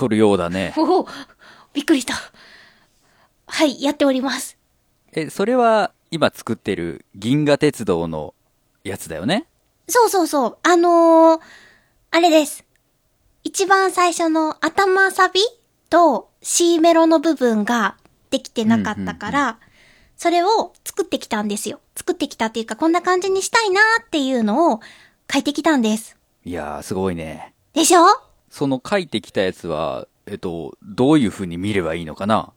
とるようだね。おお、びっくりした。はい、やっております。え、それは今作ってる銀河鉄道のやつだよね？そうそうそう。あのー、あれです。一番最初の頭サビと C メロの部分ができてなかったから、それを作ってきたんですよ。作ってきたっていうか、こんな感じにしたいなっていうのを書いてきたんです。いやー、すごいね。でしょ？その書いてきたやつは、えっと、どういう風に見ればいいのかな？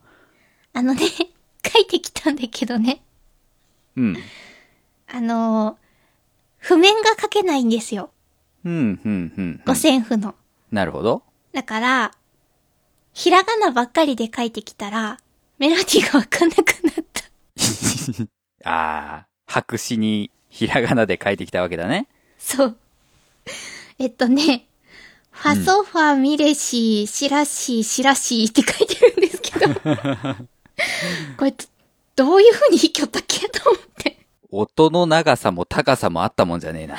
あのね、書いてきたんだけどね。うん。あのー、譜面が書けないんですよ。うん、うん、うん。五線譜の。なるほど。だから、ひらがなばっかりで書いてきたら、メロディーがわかんなくなった。あー、白紙にひらがなで書いてきたわけだね。そう。えっとね、ファソファミレシー、シラシー、シラシーって書いてるんですけど。これ、どどういう風に弾きよったっけと思って。音の長さも高さもあったもんじゃねえな。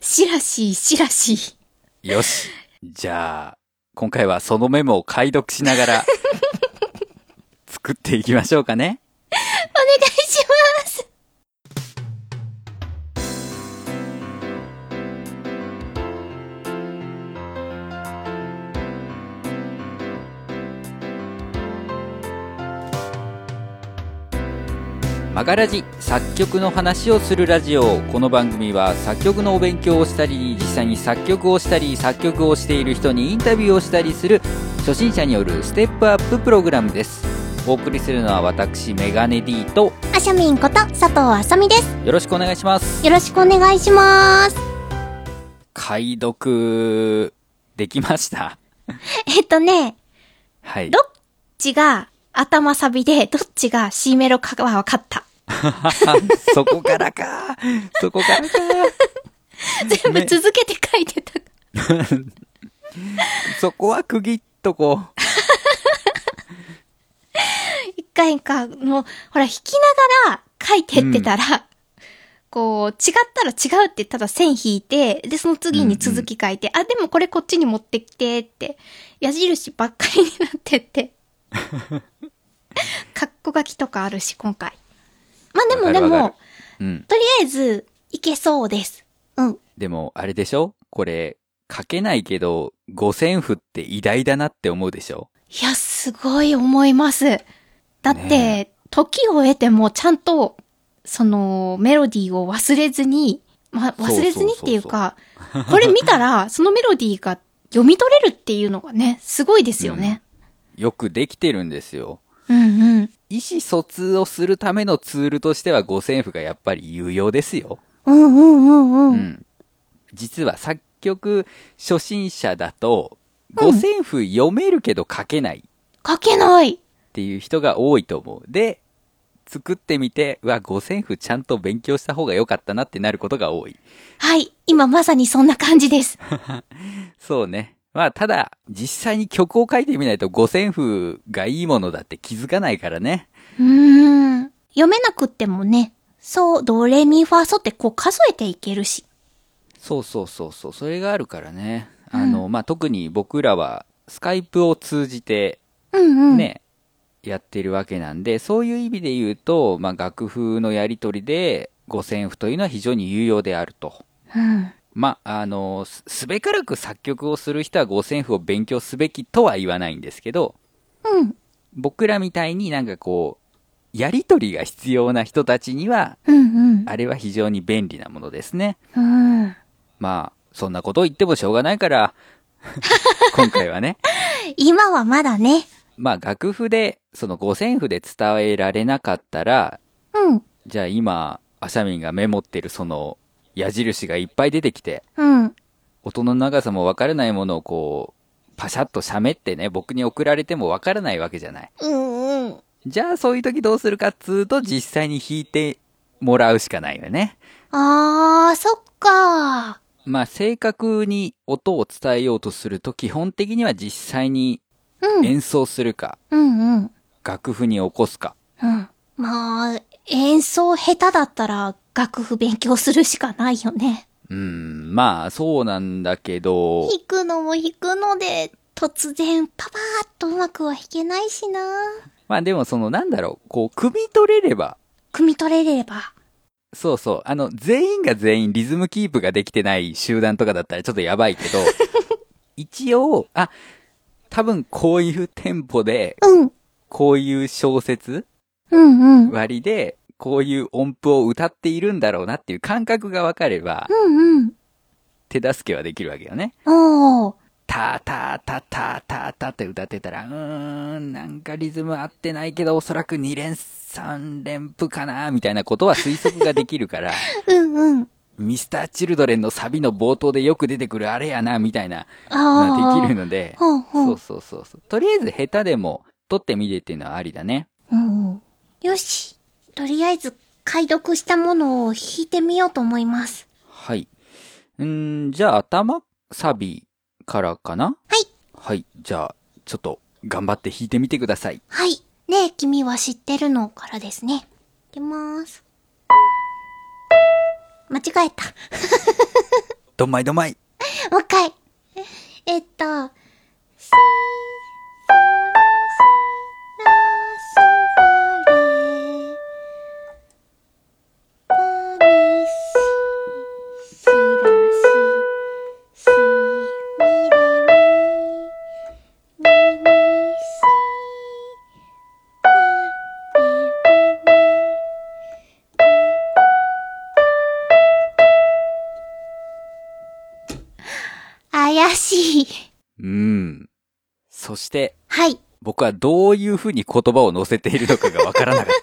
シラシー、シラシー。よし。じゃあ、今回はそのメモを解読しながら、作っていきましょうかね。お願いします。マガラジ作曲の話をするラジオ。この番組は作曲のお勉強をしたり実際に作曲をしたり作曲をしている人にインタビューをしたりする初心者によるステップアッププログラムです。お送りするのは私メガネ D とあしゃみんこと。佐藤あさみです。よろしくお願いします。よろしくお願いします。解読できました？えっとね、はい。どっちが頭サビで、どっちが C メロかは分かった。そこからか。そこからか。全部続けて書いてた。そこは区切っとこう。一回か、もう、ほら、弾きながら書いてってたら、こう、違ったら違うってただ線引いて、で、その次に続き書いて、あ、でもこれこっちに持ってきてって、矢印ばっかりになってって。カッコ書きとかあるし、今回。まあでもでもる、うんとりあえず、いけそうです。うん。でも、あれでしょ？これ、書けないけど、五線譜って偉大だなって思うでしょ？いや、すごい思います。だって、ね時を経てもちゃんと、その、メロディーを忘れずに、まあ、忘れずにっていうか、これ見たら、そのメロディーが読み取れるっていうのがね、すごいですよね。よくできてるんですよ。うん、うん、意思疎通をするためのツールとしては五線譜がやっぱり有用ですよ。うん。うんうんうんうん。うん。実は作曲初心者だと、五線譜読めるけど書けないっ書けない。ていう人が多いと思う。で、作ってみて、うわ、五線譜ちゃんと勉強した方が良かったなってなることが多い。はい。今まさにそんな感じです。そうね。まあ、ただ、実際に曲を書いてみないと五線譜がいいものだって気づかないからね。うーん。読めなくってもね、そう、ドレミファソってこう数えていけるし。そうそうそうそう、それがあるからね。あの、まあ、特に僕らは、スカイプを通じて、うんうん。ね、やってるわけなんで、そういう意味で言うと、まあ、楽譜のやり取りで、五線譜というのは非常に有用であると。うん。まあ、あの、すすべからく作曲をする人は五線譜を勉強すべきとは言わないんですけど、うん。僕らみたいになんかこう、やり取りが必要な人たちには、うんうん。あれは非常に便利なものですね。うん。まあ、そんなことを言ってもしょうがないから、今回はね、今はまだね。まあ楽譜で、その五線譜で伝えられなかったら、うん。じゃあ今、アシャミンがメモってるその矢印がいっぱい出てきて、うん。音の長さもわからないものをこう、パシャッと喋ってね、僕に送られてもわからないわけじゃない。うんうん。じゃあそういう時どうするかっつうと、実際に弾いてもらうしかないよね。あー、そっかまあ正確に音を伝えようとすると、基本的には実際にうん。演奏するか、うんうん。楽譜に起こすか。うん。まあ、演奏下手だったら楽譜勉強するしかないよね。うん、まあそうなんだけど、弾くのも弾くので、突然、パパーっとうまくは弾けないしなまあでもそのなんだろう、こう、汲み取れれば、汲み取れれば。そうそう、あの、全員が全員リズムキープができてない集団とかだったらちょっとやばいけど、一応、あ、多分こういうテンポで、うん。こういう小説うんうん。割りで、こういう音符を歌っているんだろうなっていう感覚がわかれば、うんうん。手助けはできるわけよね。おー。タタタタタタって歌ってたら、うーん、なんかリズム合ってないけど、おそらく2連3連符かな、みたいなことは推測ができるから、うんうん。ミスター・チルドレンのサビの冒頭でよく出てくるあれやな、みたいな、あまあ、できるの。ので、ほうほう。そうそうそうそう。とりあえず下手でも撮ってみてっていうのはありだね。うんうん。よし。とりあえず、解読したものを弾いてみようと思います。はい。ん、じゃあ頭サビからかな？はい。はい。じゃあ、ちょっと頑張って弾いてみてください。はい。ねえ、君は知ってるのからですね。いきまーす。間違えた。どんまいどんまい。もう一回。えっと、どういうふうに言葉を載せているのかがわからなかっ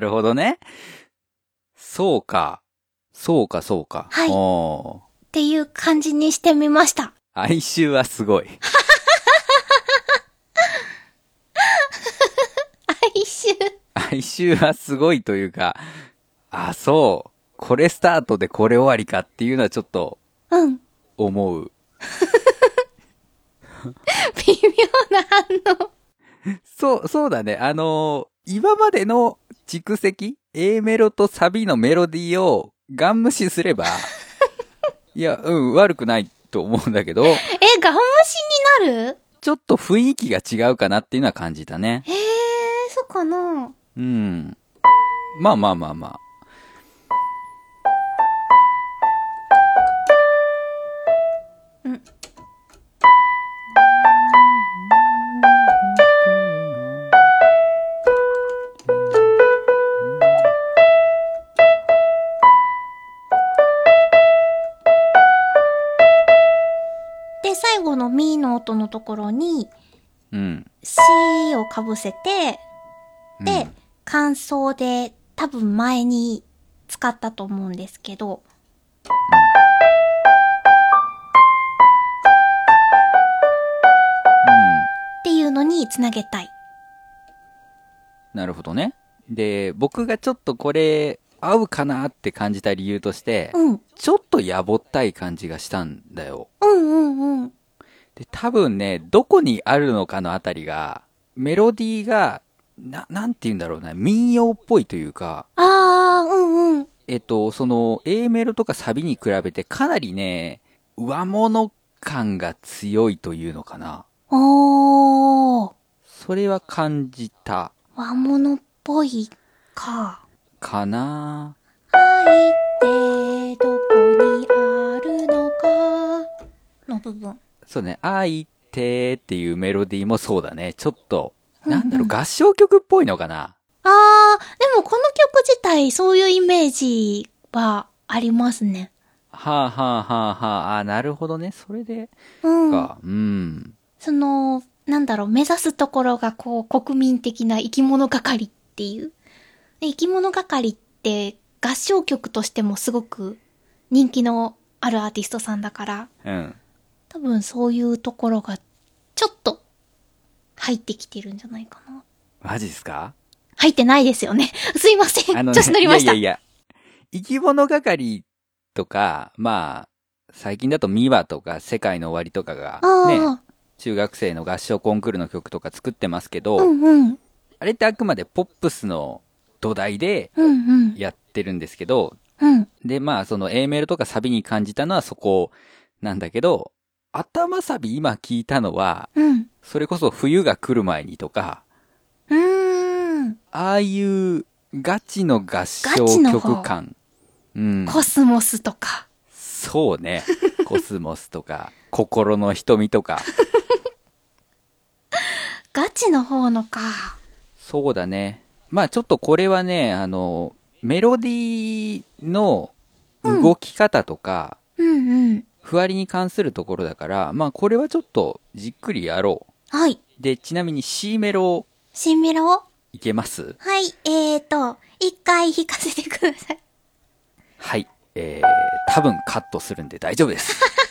なるほどね。そうか。そうか、そうか。はいっていう感じにしてみました。哀愁はすごい。哀愁。哀愁はすごいというか、あ、そう。これスタートでこれ終わりかっていうのはちょっとうん。思う。微妙な反応。そう、そうだね。あのー今までの蓄積 ?A メロとサビのメロディーをガン無視すれば、いや、うん、悪くないと思うんだけど、え、ガン無視になる？ちょっと雰囲気が違うかなっていうのは感じたね。へえ、そっかなうん。まあまあまあまあ。のミーのところに、うん。シをかぶせて、うんで、で多分前に使ったと思うんですけど、っていうのにつなげたい。なるほどね。で、僕がちょっとこれ、合うかなって感じた理由として、うん。ちょっとやぼったい感じがしたんだよ。うんうんうん。で、多分ね、どこにあるのかのあたりが、メロディーが、な、なんて言うんだろうな、民謡っぽいというか、あー、うんうん。えっと、その、A メロとかサビに比べてかなりね、上物感が強いというのかな。おー、それは感じた、和物っぽいか。かな。愛ってどこにあるのかの部分。そうね、愛ってっていうメロディーもそうだね。ちょっと、なんだろう、合唱曲っぽいのかな。あー、でもこの曲自体そういうイメージはありますね。はあはあはあはあ、あーなるほどね。それで、うん。か。うん。その、なんだろう、目指すところがこう、国民的な生き物係っていう。で生き物係って合唱曲としてもすごく人気のあるアーティストさんだから、うん。多分そういうところがちょっと入ってきてるんじゃないかな。マジですか？入ってないですよね。すいません。あの、調子乗りました。いやいやいや、生き物係とか、まあ、最近だとミワとか世界の終わりとかが、ね、あ中学生の合唱コンクールの曲とか作ってますけど、あ、うんうん。あれってあくまでポップスの土台でうんうん。やってるんですけど、うん。で、まあ、その A メロとかサビに感じたのはそこなんだけど、頭サビ今聞いたのは、うん。それこそ冬が来る前にとか、うーん。ああいうガチの合唱曲感。うん。コスモスとか。そうね。コスモスとか、心の瞳とか。ガチの方のか。そうだね。まあちょっとこれはね、あの、メロディーの動き方とか、うんうん。ふわりに関するところだから、まあこれはちょっとじっくりやろはい。う。で、ちなみに C メロ新メロ？をいけます？はい。えーと、一回弾かせてください。はい。えー、多分カットするんで大丈夫です。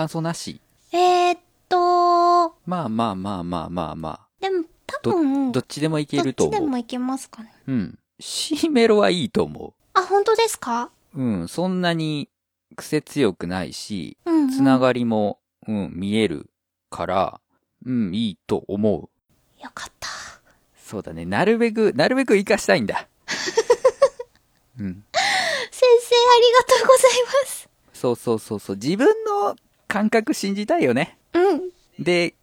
感想なし？えー、っと、まあまあまあまあまあまあ。でも多分、どっちでもいけるとどっちで思う。もいけますかね。うん。C メロはいいと思あ、本当ですか？う。うん。そんなに癖強くないし、うん、うん。つながりも、うん、見えるから、うん、いいと思う。よかった。そうだね。なるべく、なるべく活かしたいんだ。うん。先生、ありがとうございます。そうそうそうそう。自分の感覚信じたいよね。うん。で、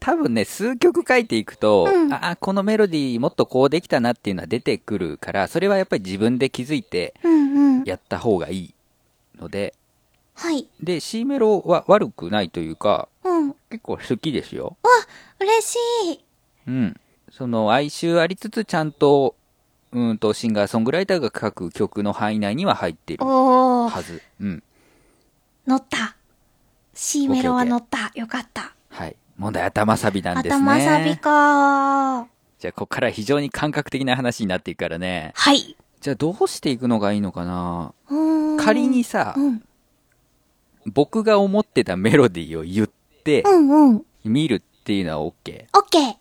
多分ね、数曲書いていくと、うんああ、このメロディーもっとこうできたなっていうのは出てくるから、それはやっぱり自分で気づいてうんうん。やった方がいいので、はい。で、C メロは悪くないというか、うん。結構好きですよ。嬉しい。うん。その哀愁ありつつちゃんと、うんと、シンガーソングライターが書く曲の範囲内には入っているはず。うん。乗った。は乗った。よかった。はい。問題頭サビなんですね。頭サビか。じゃあ、ここから非常に感覚的な話になっていくからね。はい。じゃあ、どうしていくのがいいのかな仮にさ、うん。僕が思ってたメロディーを言ってう、んうん。見るっていうのは OK。オッケー。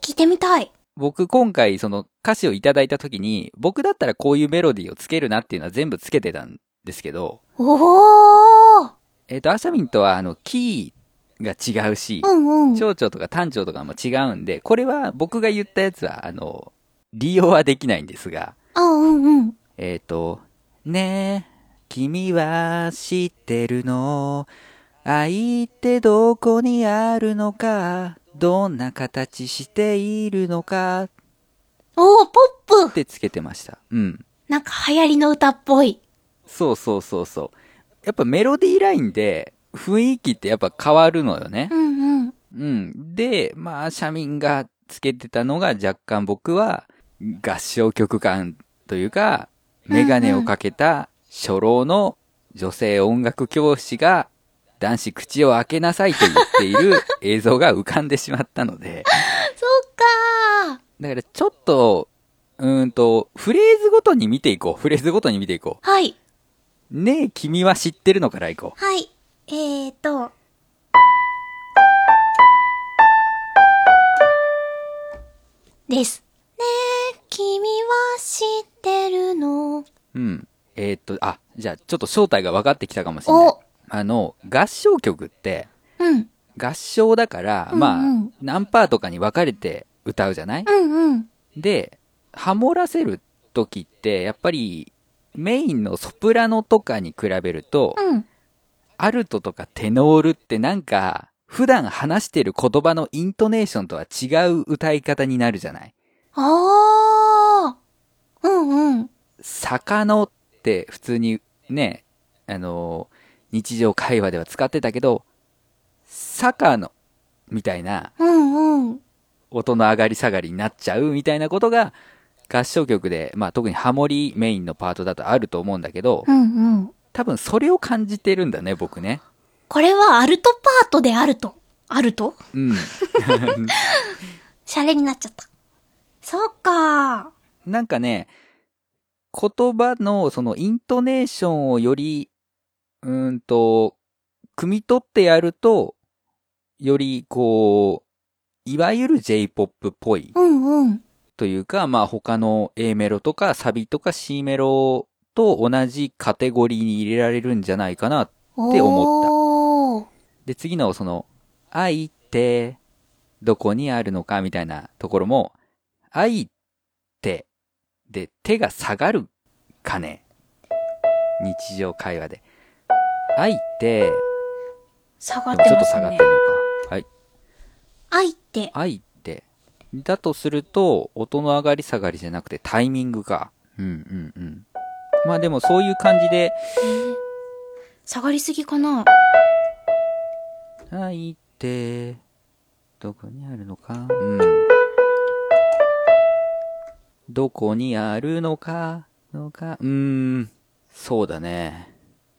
聞いてみたい。僕今回その歌詞をいただいた時に、僕だったらこういうメロディーをつけるなっていうのは全部つけてたんですけど、おー。えっ、と、アシャミンとはあの、キーが違うし、うんうん。長調とか単調とかも違うんで、これは僕が言ったやつは、あの、利用はできないんですが、あ、うんうん。えっ、と、ねえ、君は知ってるの？愛ってどこにあるのか？どんな形しているのか？っおー、ポップてつけてました。うん。なんか流行りの歌っぽい。そうそうそうそう。やっぱメロディーラインで雰囲気ってやっぱ変わるのよねう。んうん。うん。で、まあ、社民がつけてたのが若干僕は合唱曲感というか、メガネをかけた初老の女性音楽教師が男子口を開けなさいと言っている 映像が浮かんでしまったので、そっかだからちょっと、うーんと、フレーズごとに見ていこう。フレーズごとに見ていこー。はい。う。ねえ、君は知ってるのからいこう。はい。えーと。です。ねえ、君は知ってるの？うん。えーっと、あ、じゃあちょっと正体が分かってきたかもしれないお。あの、合唱曲って、うん。合唱だから、まあうんうん、何パーとかに分かれて歌うじゃない？うんうん。で、ハモらせる時って、やっぱり、メインのソプラノとかに比べると、うん。アルトとかテノールってなんか、普段話してる言葉のイントネーションとは違う歌い方になるじゃない？あー。うんうん。坂のって普通にね、あの、日常会話では使ってたけど、坂のみたいなうんうん。音の上がり下がりになっちゃうみたいなことが合唱曲で、まあ特にハモリメインのパートだとあると思うんだけど、うんうん。多分それを感じてるんだね、僕ね。これはアルトパートであると。あると？うん。シャレになっちゃった。そっかなんかね、言葉のそのイントネーションをより、うーんと、汲み取ってやると、よりこう、いわゆる J-POP っぽいうんうん。というか、まあ他の A メロとかサビとか C メロと同じカテゴリーに入れられるんじゃないかな。って思った。で、次のその、愛ってどこにあるのかみたいなところも、愛って、で、手が下がるかね。日常会話で。愛って、下がっでもちょっとてますね下がってる。のか。はい。愛って。愛って、だとすると、音の上がり下がりじゃなくてタイミングか。うんうんうん。まあでもそういう感じで、えー下がりすぎかな？愛って、どこにあるのか？うん。どこにあるのか、のか、うーん。そうだね。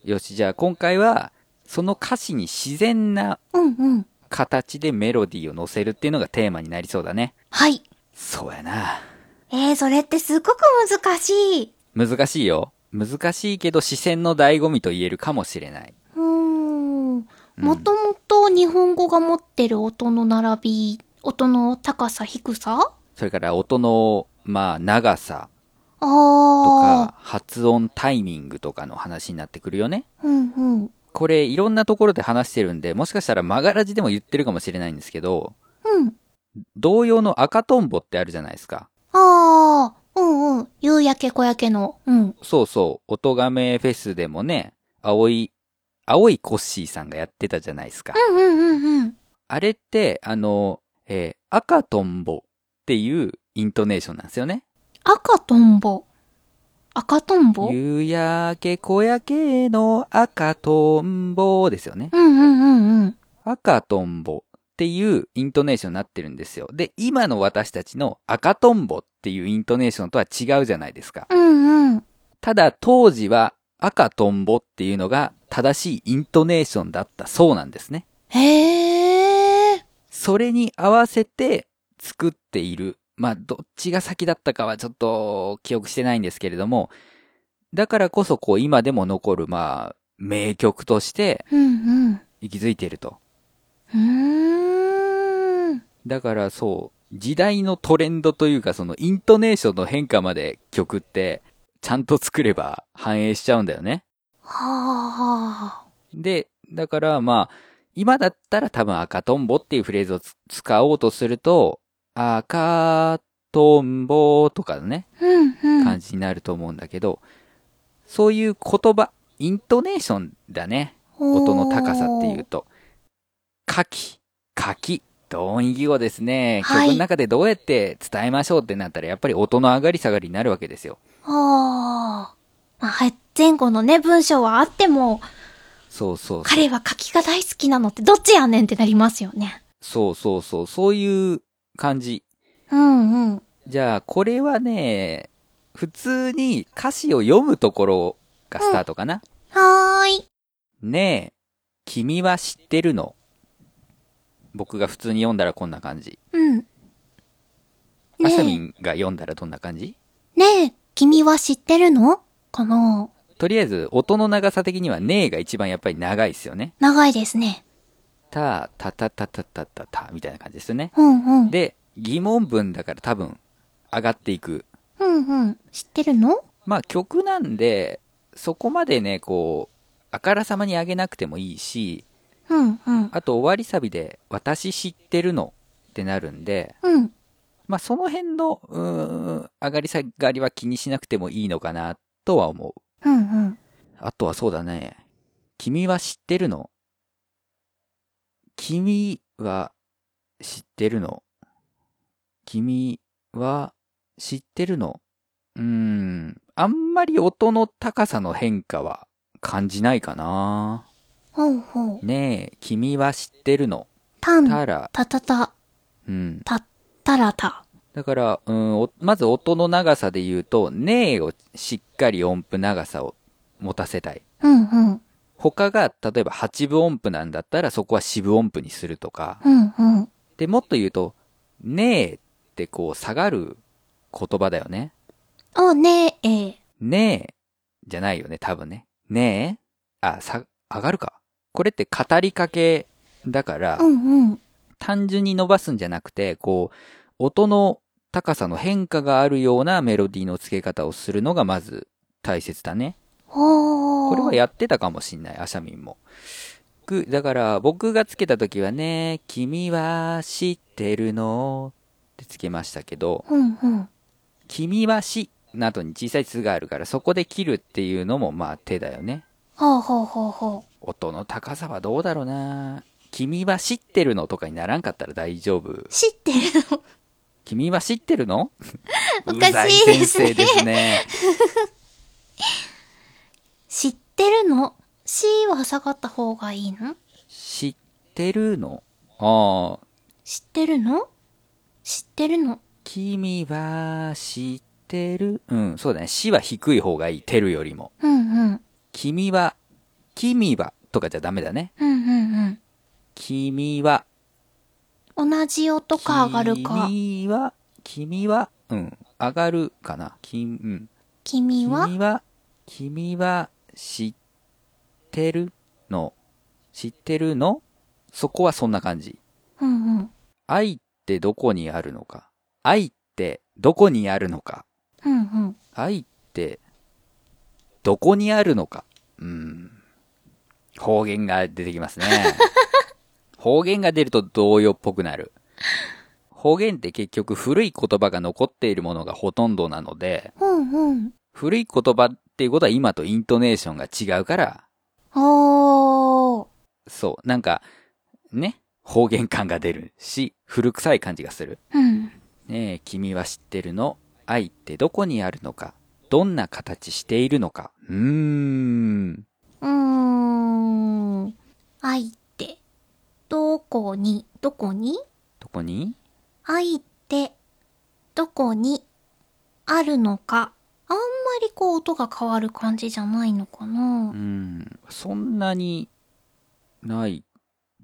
よし、じゃあ今回は、その歌詞に自然なうんうん。形でメロディーを乗せるっていうのがテーマになりそうだね。はい。そうやな。えー、それってすごく難しい。難しいよ。難しいけど視線の醍醐味と言えるかもしれない。うーん。もともと日本語が持ってる音の並び、音の高さ、低さ？それから音の、まあ、長さあとあ。か、発音タイミングとかの話になってくるよね。うんうん。これ、いろんなところで話してるんで、もしかしたらマガラジでも言ってるかもしれないんですけど、うん。同様の赤とんぼってあるじゃないですか。ああ。うんうん。夕焼け小焼けの。うん。そうそう、音亀フェスでもね、青い、青いコッシーさんがやってたじゃないですか。うんうんうんうん。あれって、あの、えー赤とんぼっていうイントネーションなんですよね。赤とんぼ。赤とんぼ？うん夕焼け小焼けの赤とんぼですよね。うんうんうん。赤とんぼっていうイントネーションになってるんですよ。で、今の私たちの赤とんぼっていうイントネーションとは違うじゃないですか。うんうん。ただ当時は赤とんぼっていうのが正しいイントネーションだったそうなんですね。へえ。それに合わせて作っている。まあ、どっちが先だったかはちょっと記憶してないんですけれども、だからこそこう今でも残る、まあ、名曲としてうんうん。息づいていると。うーん。だからそう、時代のトレンドというかそのイントネーションの変化まで曲ってちゃんと作れば反映しちゃうんだよね。はあ。で、だからまあ、今だったら多分赤とんぼっていうフレーズをつ使おうとすると、赤とんぼとかのね、うんうん。感じになると思うんだけど、そういう言葉、イントネーションだね。音の高さっていうと。書き、書き、同音異義語ですね。はい曲の中でどうやって伝えましょうってなったら、やっぱり音の上がり下がりになるわけですよ。はあ。まあ、はい前後のね、文章はあっても、そうそうそう。彼は書きが大好きなのってどっちやねんってなりますよね。そうそうそう。そういう感じ。うんうん。じゃあ、これはね、普通に歌詞を読むところがスタートかな。はーい。ねえ、君は知ってるの？僕が普通に読んだらこんな感じ。うん。あさみねんが読んだらどんな感じ？え、ねえ、君は知ってるの？かなとりあえず、音の長さ的にはねえが一番やっぱり長いですよね。長いですね。た、たたたたたたた、みたいな感じですよね。うんうん。で、疑問文だから多分、上がっていく。うんうん。知ってるの？まあ曲なんで、そこまでね、こう、あからさまに上げなくてもいいし、うんうん。あと終わりサビで、私知ってるのってなるんで、うん。まあその辺の、うーん、上がり下がりは気にしなくてもいいのかな、とは思う。うんうん。あとはそうだね。君は知ってるの？君は知ってるの？君は知ってるの？うーん。あんまり音の高さの変化は感じないかな。ほうほう。ねえ、君は知ってるの？たん、たら、たたた、うん。たったらた。だから、うん、おまず音の長さで言うと、ねえをしっかり音符長さを持たせたい。うんうん。他が、例えば8分音符なんだったら、そこは4分音符にするとか。うんうん。で、もっと言うと、ねえってこう下がる言葉だよね。おねえ、ねえ、じゃないよね、多分ね。ねえあ、さ、上がるか。これって語りかけだから、うんうん。単純に伸ばすんじゃなくて、こう、音の高さの変化があるようなメロディーの付け方をするのがまず大切だね。これはやってたかもしんない、アシャミンも。くだから、僕がつけた時はね、君は知ってるのってつけましたけど、うんうん。君はしの後に小さい「つ」があるから、そこで切るっていうのもまあ手だよね。ほうほうほうほ音の高さはどうだろうな君は知ってるのとかにならんかったら大丈夫う。。知ってるの？君は知ってるの？おかしいですねうざい先生ですね。知ってるの ?C は下がった方がいいの？知ってるの？ああ、知ってるの？知ってるの？君は知ってる？うん、そうだね。死は低い方がいい。てるよりも。うんうん。君は、君は、とかじゃダメだね。うんうん君は、うん。同じ音か上がるか。君は、君は、うん、上がるかな。きうん。君は？君は、君は知ってるの？知ってるの？そこはそんな感じ。うんうん。愛ってどこにあるのか？愛ってどこにあるのか？うんうん。愛ってどこにあるのか？うん。方言が出てきますね。方言が出ると童謡っぽくなる。方言って結局古い言葉が残っているものがほとんどなので、うんうん。古い言葉っていうことは今とイントネーションが違うから、おー。そう、なんか、ね、方言感が出るし、古臭い感じがする。うん。ねえ、君は知ってるの？愛ってどこにあるのか？どんな形しているのか？うーん。うーん。愛って、どこに、どこに？どこに？愛って、どこに、あるのか？あんまりこう音が変わる感じじゃないのかな。う。ん。そんなに、ない。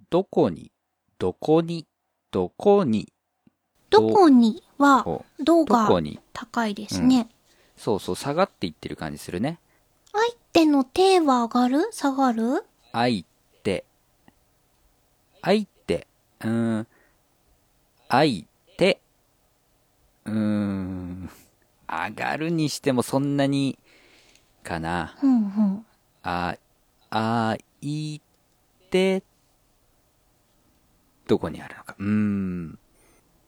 どこに？どこに？どこに？どこには、どがどこに？高いですね。そうそう、下がっていってる感じするね。愛っての手は上がる？下がる？愛って、愛って、うーん、愛って、うーん、上がるにしてもそんなに、かな。うんうん。あ、あいて、どこにあるのか。うーん。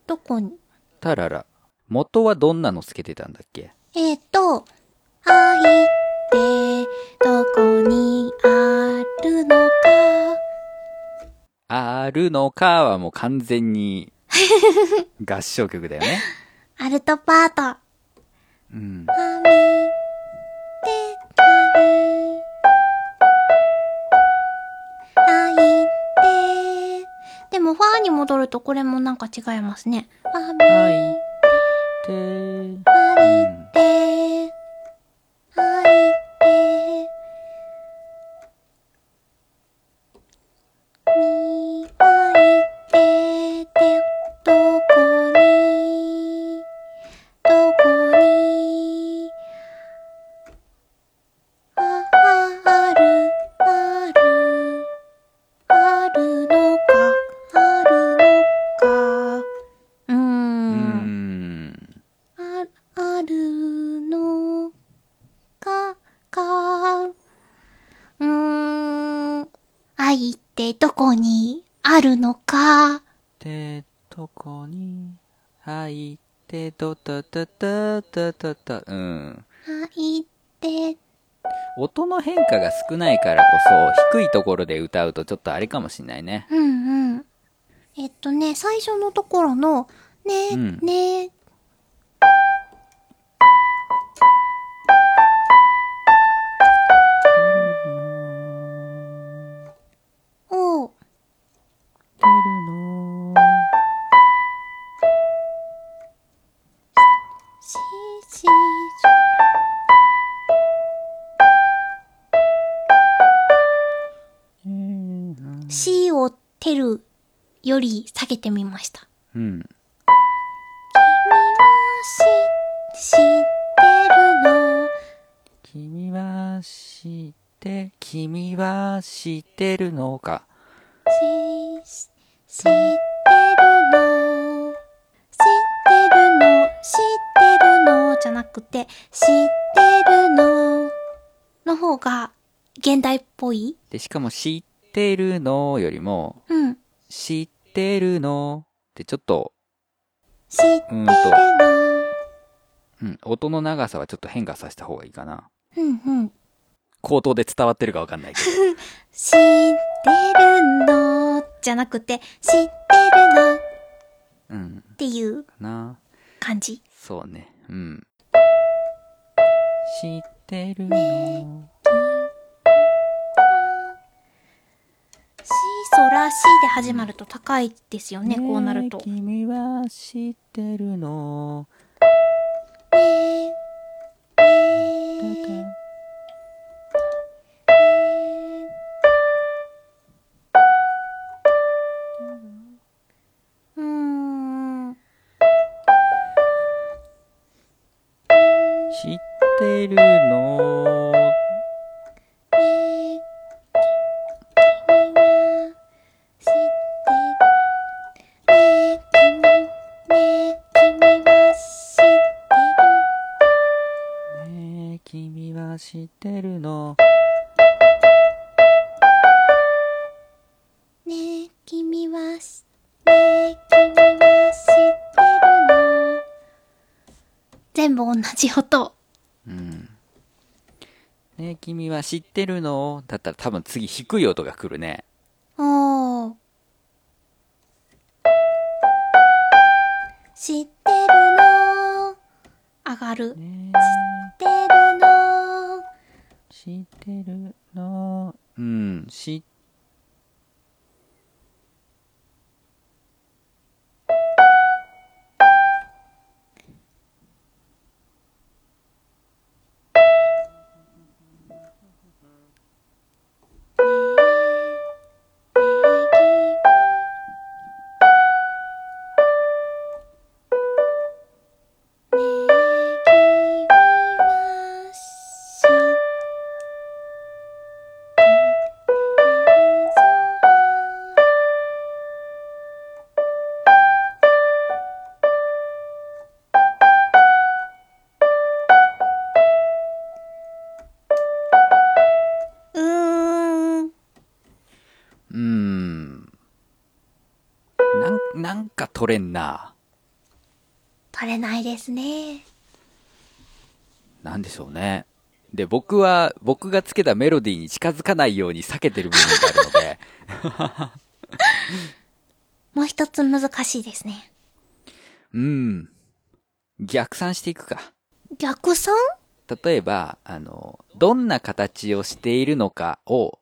どこに？たらら。元はどんなのつけてたんだっけ？えっ、と、愛ってどこにあるのか。あるのかはもう完全に合唱曲だよね。アルトパート。うん。愛ってどこに愛って。でもファーに戻るとこれもなんか違いますね。愛愛って、愛うん。って、ちょっとあれかもしんないね。うんうん。えっとね、最初のところの、ね、うんね、より下げてみました。うん。君は知ってるの？君は知って、君は知ってるの？か。し、知ってるの？知ってるの？知ってるの？じゃなくて、知ってるの？の？方が現代っぽいで、しかも知ってるの？よりも、うん。知ってるの？ってちょっと、知ってるの？うん、音の長さはちょっと変化させた方がいいかな。うんうん。口頭で伝わってるかわかんないけど。知ってるの？じゃなくて、知ってるの？っうん、ていうかな。感じ。そうね。うん。知ってるの？シソラシで始まると高いですよね、こうなるとね。君は知ってるの？ねだかう知ってるの？だったら多分次低い音が来るね。なん、か取れんな。取れないですね。なんでしょうね。で、僕は、僕がつけたメロディーに近づかないように避けてる部分があるので、もう一つ難しいですね。うん。逆算していくか。逆算？例えば、あの、どんな形をしているのかを、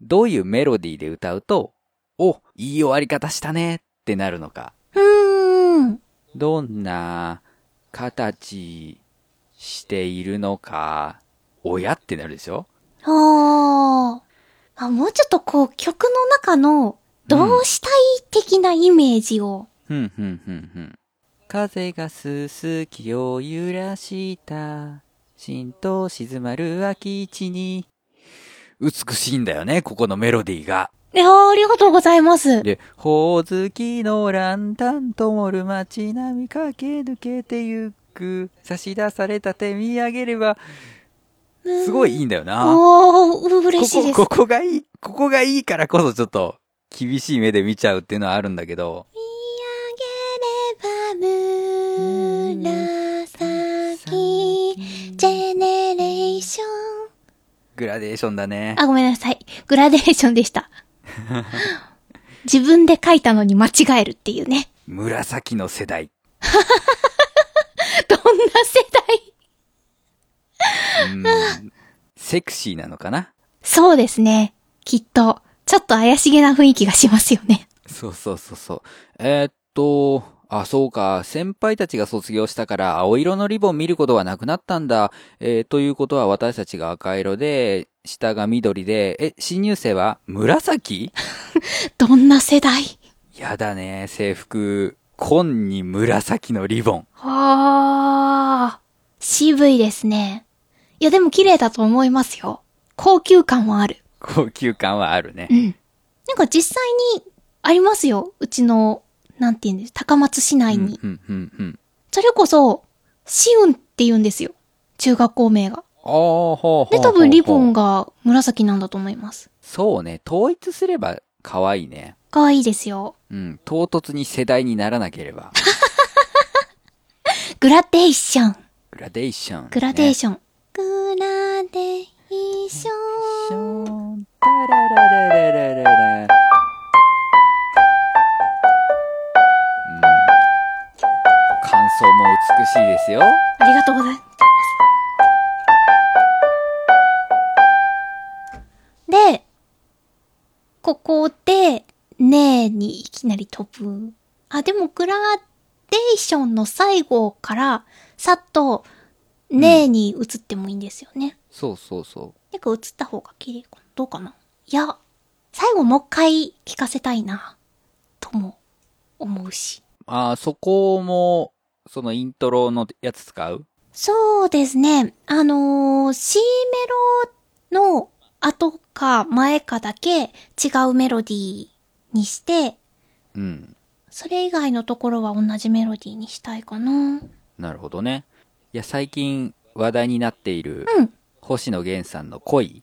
どういうメロディーで歌うと、お、いい終わり方したねってなるのか。うーん。どんな形しているのか、おやってなるでしょ？あー。あ、もうちょっとこう曲の中のどうしたい的なイメージを。ふんふんふんふん。風がすすきを揺らした。しんと静まる空き地に。美しいんだよね、ここのメロディーが。いやーありがとうございます。で、ほおずきのランタン灯る街並み駆け抜けてゆく。差し出された手見上げれば、すごいいいんだよな。おー、う嬉しいです。ここ、ここがいい、ここがいいからこそちょっと、厳しい目で見ちゃうっていうのはあるんだけど。見上げれば紫ジェネレーション。グラデーションだね。あ、ごめんなさい。グラデーションでした。自分で書いたのに間違えるっていうね。紫の世代。どんな世代？うん。セクシーなのかな？そうですね。きっと、ちょっと怪しげな雰囲気がしますよね。そうそうそうそう。えーっと、あ、そうか。先輩たちが卒業したから、青色のリボン見ることはなくなったんだ。えーということは私たちが赤色で、下が緑で、え、新入生は紫？どんな世代？やだね、制服。紺に紫のリボン。あー、渋いですね。いやでも綺麗だと思いますよ。高級感はある。高級感はあるねう。ん。なんか実際にありますよ。うちの、なんて言うんです、高松市内に。うん、うん、うん。それこそ、シウンって言うんですよ。中学校名が。ああ、ほうほうほうで、多分リボンが。が紫なんだと思います。そうね、統一すれば可愛いね。可愛いですよ。うん、唐突に世代にならなければ。グラデーション。グラデーション、グラデーョション。グラデーション。ラララララララうん。感想も美しいですよ。ありがとうございます。で、ここで、ねーにいきなり飛ぶ。あ、でもグラデーションの最後から、さっと、ねーに移ってもいいんですよね。そうそうそう。なんか映った方が綺麗かな。どうかないや、最後もう一回聞かせたいな、とも思うし。ああ、そこも、そのイントロのやつ使う？そうですね。あのー、C メロの後か前かだけ違うメロディーにして、うん。それ以外のところは同じメロディーにしたいかな。なるほどね。いや、最近話題になっている、うん。星野源さんの恋。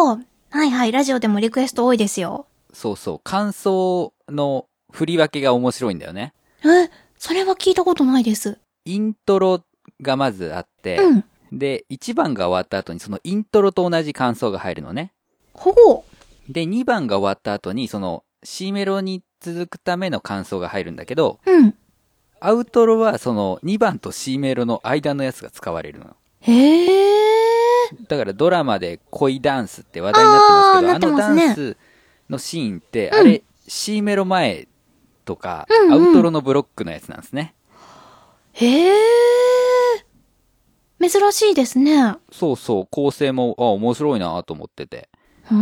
おーはいはい、ラジオでもリクエスト多いですよ。そうそう、感想の振り分けが面白いんだよね。え、それは聞いたことないです。イントロがまずあって、うん。で、1番が終わった後にそのイントロと同じ感想が入るのね。ほほで、2番が終わった後にその C メロに続くための感想が入るんだけど、う。うん。アウトロはその2番と C メロの間のやつが使われるの。へー。だからドラマで恋ダンスって話題になってますけど、あーあのダンスのシーンって、うんあれ、C メロ前とか、アウトロのブロックのやつなんですね。へー。珍しいですね。うそうそう、構成も、あ、面白いなと思ってて。ー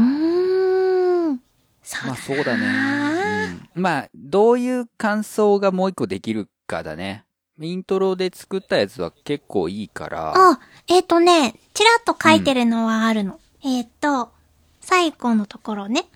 ん。そうだまあそうだね。うん、まあ、どういう感想がもう一個できるかだね。イントロで作ったやつは結構いいから、あ、えっ、とね、ちらっと書いてるのはあるの。えっ、と、最後のところね。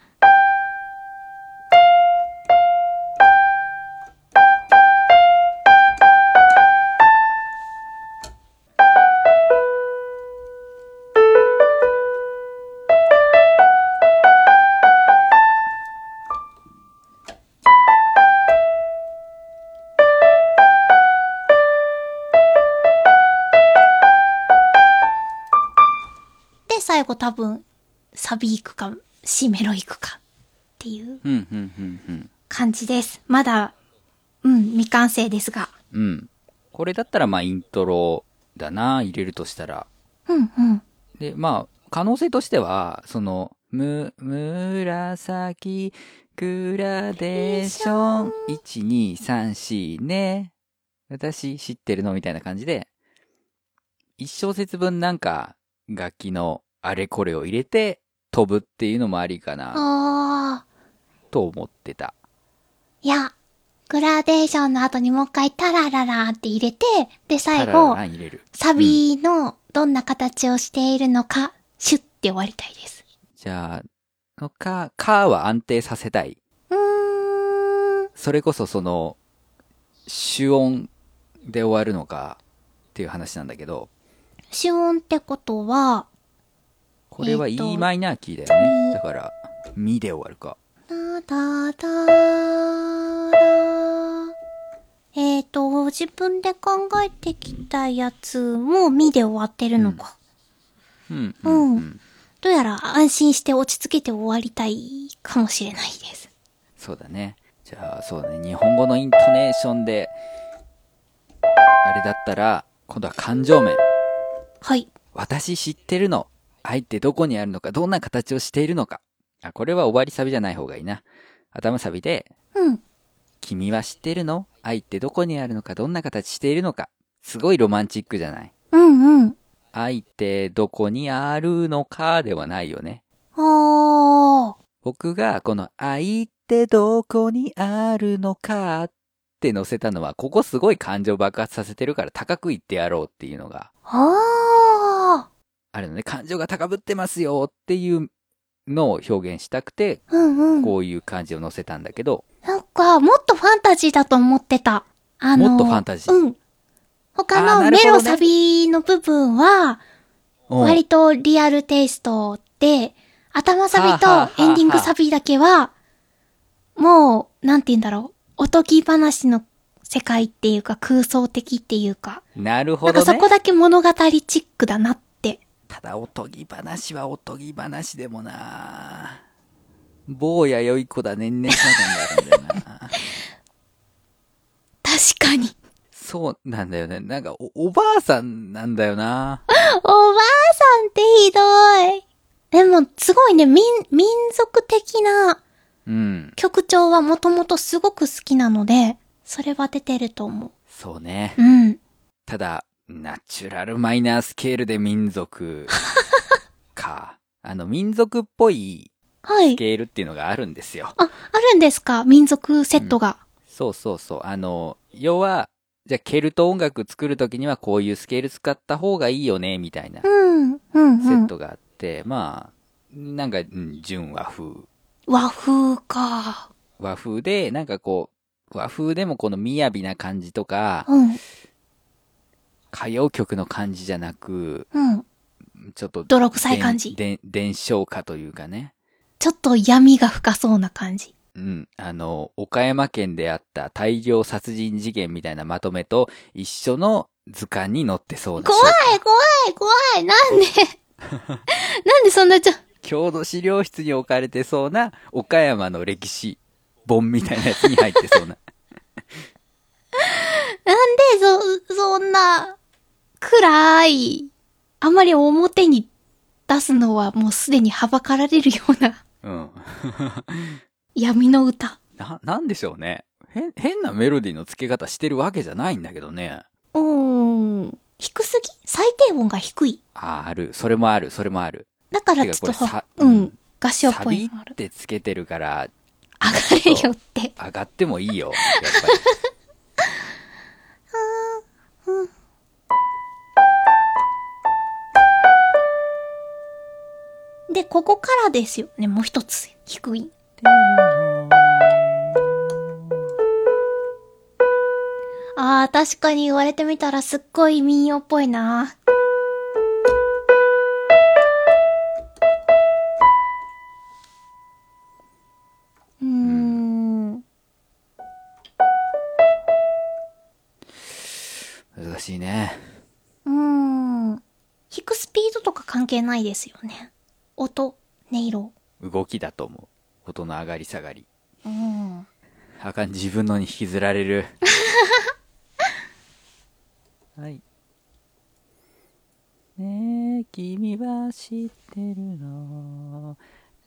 多分、サビ行くか、C メロ行くかっていう。感じです。まだ、うん、未完成ですが。うん。これだったらまあイントロだな、入れるとしたら。うん、うん。で、まあ、可能性としては、その、む、紫、グラデーション、1、2、3、4ね。私知ってるの？みたいな感じで、一小節分なんか、楽器のあれこれを入れて、飛ぶっていうのもありかな、あー。と思ってた。いや、グラデーションの後にもう一回タラララって入れて、で、最タララ後ラ、ン入れる。サビのどんな形をしているのか、シュッて終わりたいです。じゃあ、のか、かは安定させたい。うーん。それこそその、主音で終わるのかっていう話なんだけど、シューンってことは、これは E マイナーキーだよね。だから、ミで終わるか。ダダダダえっ、と、自分で考えてきたやつもミで終わってるのか。うん、うん、うん。どうやら安心して落ち着けて終わりたいかもしれないです。そうだね。じゃあ、そうだね。日本語のイントネーションで、あれだったら、今度は感情面。はい。私知ってるの。愛ってどこにあるのか、どんな形をしているのか。あ、これは終わりサビじゃない方がいいな。頭サビで、うん。君は知ってるの？愛ってどこにあるのか、どんな形しているのか。すごいロマンチックじゃない？うんうん。愛ってどこにあるのかではないよね。おー。僕がこの愛ってどこにあるのかって載せたのは、ここすごい感情爆発させてるから高く言ってやろうっていうのがああるのね。感情が高ぶってますよっていうのを表現したくて、ー。うんうん。こういう感じを載せたんだけど、なんか、もっとファンタジーだと思ってた。あの、もっとファンタジーうん。他のメロサビの部分は、うん割とリアルテイストで、頭サビとエンディングサビだけは、もう、なんて言うんだろう。おとぎ話の世界っていうか空想的っていうか、なるほなんかどね。そこだけ物語チックだなって。ただおとぎ話はおとぎ話でもな坊やよい子だ年々な感があるんだよな。確かに。そうなんだよね。なんかお、おばあさんなんだよな。おばあさんってひどい。でも、すごいね、民、民族的なうん。曲調はもともとすごく好きなので、それは出てると思そうね。う。うん。ただ、ナチュラルマイナースケールで民族 か。あの、民族っぽいはいス。ケールっていうのがあるんですよ。あ、あるんですか？民族セットが。そうそうそう。あの、要は、じゃあケルト音楽作るときにはこういうスケール使った方がいいよね、みたいなうん、うん、うん。セットがあって、まあ、なんか、うん、純和風。和風か。和風で、なんかこう、和風でもこの雅な感じとか、うん、歌謡曲の感じじゃなく、うん。ちょっと、泥臭い感じ？伝伝承歌というかね。ちょっと闇が深そうな感じ。うん。あの、岡山県であった大量殺人事件みたいなまとめと一緒の図鑑に載ってそうな怖い、怖い、怖い。なんで？なんでそんなちょ、郷土資料室に置かれてそうな岡山の歴史本みたいなやつに入ってそうな。なんでそ、そんな、暗い、あんまり表に出すのはもうすでにはばかられるようなうん。闇の歌。な、なんでしょうね。変、変なメロディーの付け方してるわけじゃないんだけどね。うーん。低すぎ？最低音が低い。あ、ある。それもある。それもある。だからちょっとううんん。合唱っサビぽいのあるっ。てつけてるから、上がれよって。上がってもいいよ。やっぱり。で、ここからですよね、もう一つ。低い。あー、確かに言われてみたらすっごい民謡っぽいな。うーん。難しいね。うーん。弾くスピードとか関係ないですよね。音、音色。動きだと思う。音の上がり下がり。うん。あかん、自分のに引きずられる。はい。ねえ、君は知ってるの。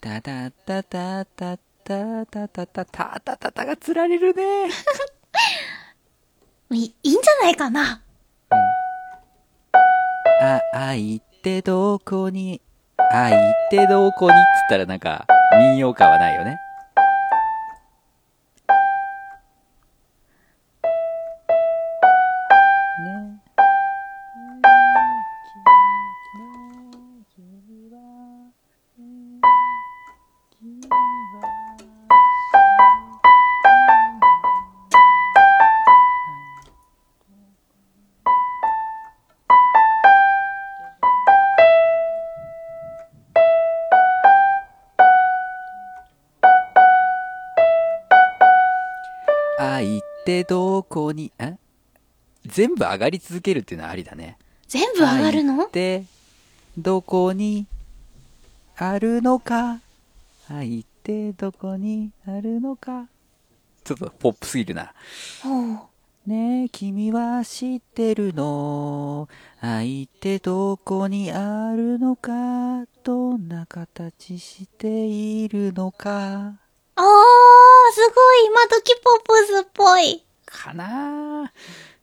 たたたたたたたたたたたたたがつられるね。いいいんじゃないかな。あ、愛ってどこに、愛ってどこにって言ったらなんか、民謡感はないよ。ね。ってどこに、え？全部上がり続けるっていうのはありだね。全部上がる愛のってどこにあるのか？愛っってどこにあるのか？ちょっとポップすぎるな。ねえ、君は知ってるの？愛ってどこにあるのか？どんな形しているのか？あー、すごい、今時ポップスっぽい。かなぁ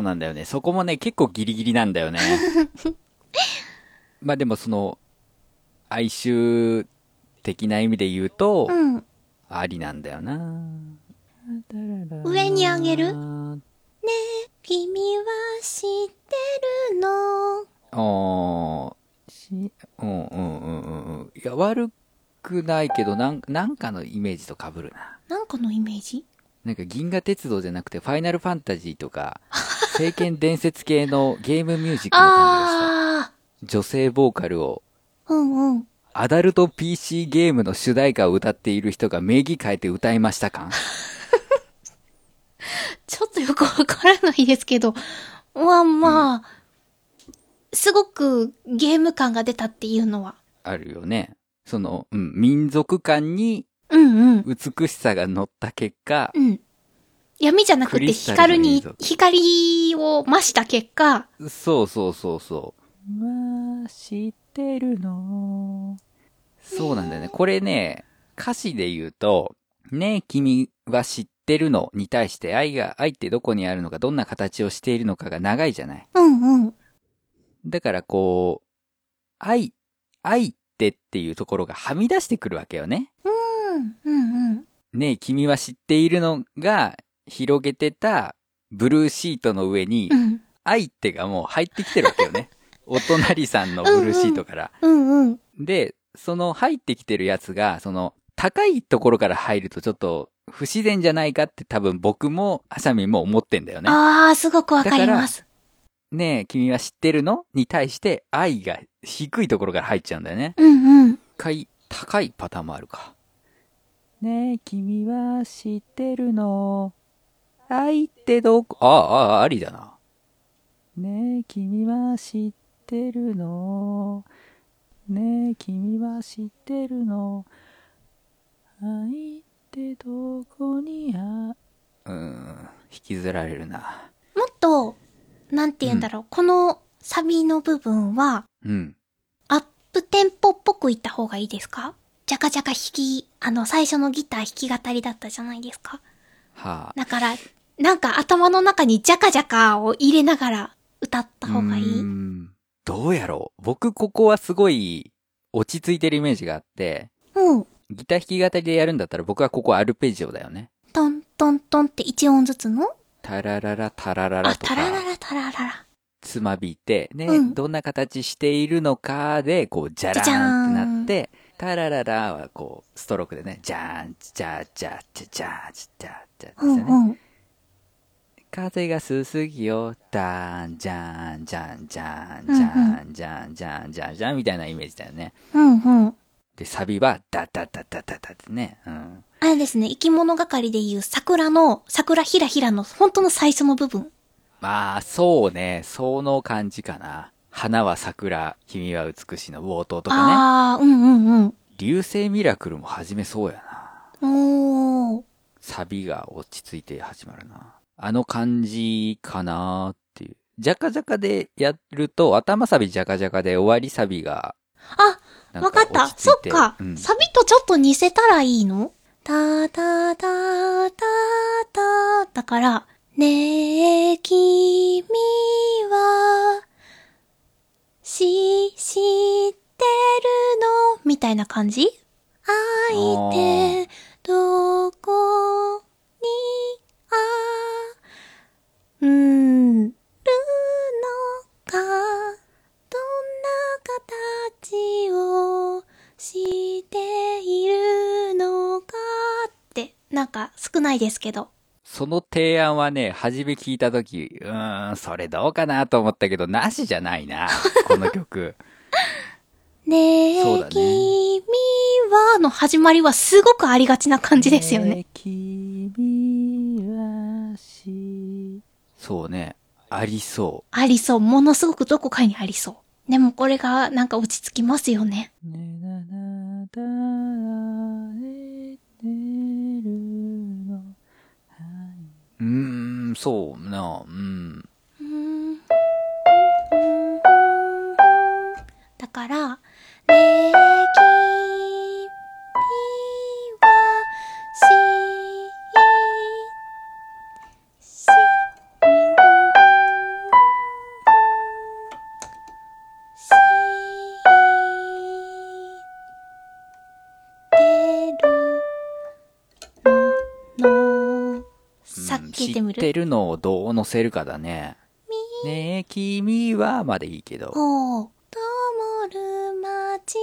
そうなんだよね。そこもね、結構ギリギリなんだよね。まあでもその、哀愁的な意味で言うと、うん。ありなんだよな。上に上げる？ねえ、君は知ってるの？あーし、うんうんうんうんうん。いや、悪くないけど、なんなんかのイメージと被るな。なんかのイメージ？なんか銀河鉄道じゃなくて、ファイナルファンタジーとか、聖剣伝説系のゲームミュージックの感じがした。あ女性ボーカルを、ー。うんうん。アダルト PC ゲームの主題歌を歌っている人が名義変えて歌いました感 ちょっとよくわからないですけど。まあまあ、すごくゲーム感が出たっていうのは。あるよね。その、うん、民族感にうんうん。美しさが乗った結果、うん。闇じゃなくて光に光を増した結果、そうそうそうそう。まあ、知ってるの。そうなんだよね。これね、歌詞で言うと、ねえ、君は知ってるの？に対して愛が、愛ってどこにあるのか、どんな形をしているのかが長いじゃない。うんうん。だからこう、愛、愛ってっていうところがはみ出してくるわけよね。うん、うん、うん。ねえ、君は知っているのが広げてたブルーシートの上にう、ん、愛ってがもう入ってきてるわけよね。お隣さんのブルーシートから。うん、うん。で、その入ってきてるやつが、その高いところから入るとちょっと不自然じゃないかって多分僕もアシャミンも思ってんだよね。ああ、すごくわかります。ねえ、君は知ってるのに対して愛が低いところから入っちゃうんだよね。うん、うん。一回高いパターンもあるか。ねえ、君は知ってるの愛ってどこ、ああ、ああ、ありだな。ねえ、君は知ってるの？ねえ、君は知ってるの？愛ってどこにあ、うーん、引きずられるな。もっと、なんて言うんだろう、このサビの部分は、うん。アップテンポっぽく言った方がいいですか？ジャカジャカ弾き、あの、最初のギター弾き語りだったじゃないですか。はあ。だから、なんか頭の中にジャカジャカを入れながら歌った方がいい？どうやろう僕ここはすごい落ち着いてるイメージがあって、うん。ギター弾き語りでやるんだったら僕はここアルペジオだよね。トントントンって一音ずつの？タラララタラララあ、とかタラララタラララ。つまびいて、ね、うんどんな形しているのかで、こう、じゃじゃーんってなって、タラララはこう、ストロークでね、ジャーン、ジャージャージャージャージャージャーうんですよね。うん。風がすすぎよ、ダーン、ジャーン、ジャーン、ジャーン、ジャーン、ジャーン、ジャーン、ジャーン、ジャーンみたいなイメージだよね。うんうん。で、サビは、ダダダダダダってね。うん。あれですね、生き物係でいう桜の、桜ひらひらの本当の最初の部分。まあ、そうね。その感じかな。花は桜、君は美しいの冒頭とかね。ああ、うんうんうん。流星ミラクルも始めそうやな。おー。サビが落ち着いて始まるな。あの感じかなっていう。ジャカジャカでやると、頭サビジャカジャカで終わりサビが、あ、わかった。そってか、うん。サビとちょっと似せたらいいの？たたたたた。だから、ねえ、君は、し、知っるの？みたいな感じ？相手、どこに、あ、ん、るのか、どんな形をしているのかって、なんか少ないですけど。その提案はね、初め聞いたとき、うーん、それどうかなと思ったけど、なしじゃないな、この曲。ねえ、そうだね君はの始まりはすごくありがちな感じですよね。え君はしそうね、ありそありそう。ものすごくどこかにありそう。でもこれがなんか落ち着きますよね。う。ねななだれてるのうーん、そうな、うん。うーんだから、ねえ、知ってる？のをどう乗せる？かだね。ねえ、君はまでいいけど。おう。ともる街並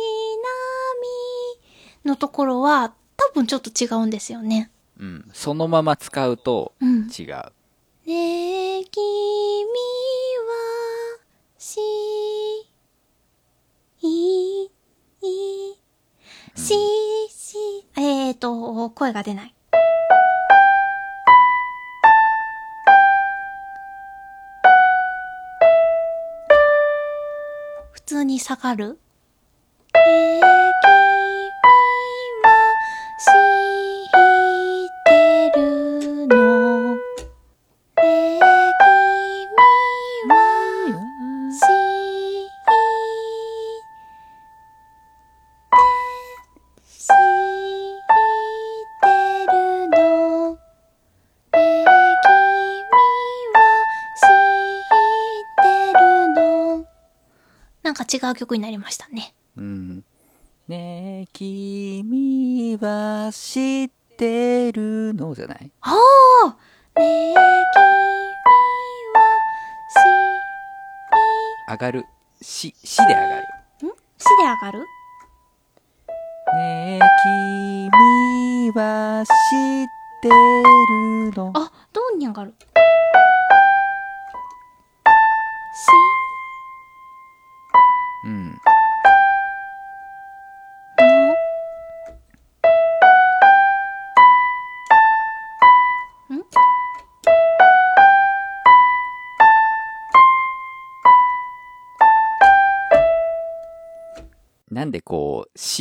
みのところは、多分ちょっと違うんですよね。うん。そのまま使うとうん。違う。ねえ、君は、し、い、い、し、し、えーと、声が出ない。かる？違う曲になりましたね。うん。ねえ、君は知っ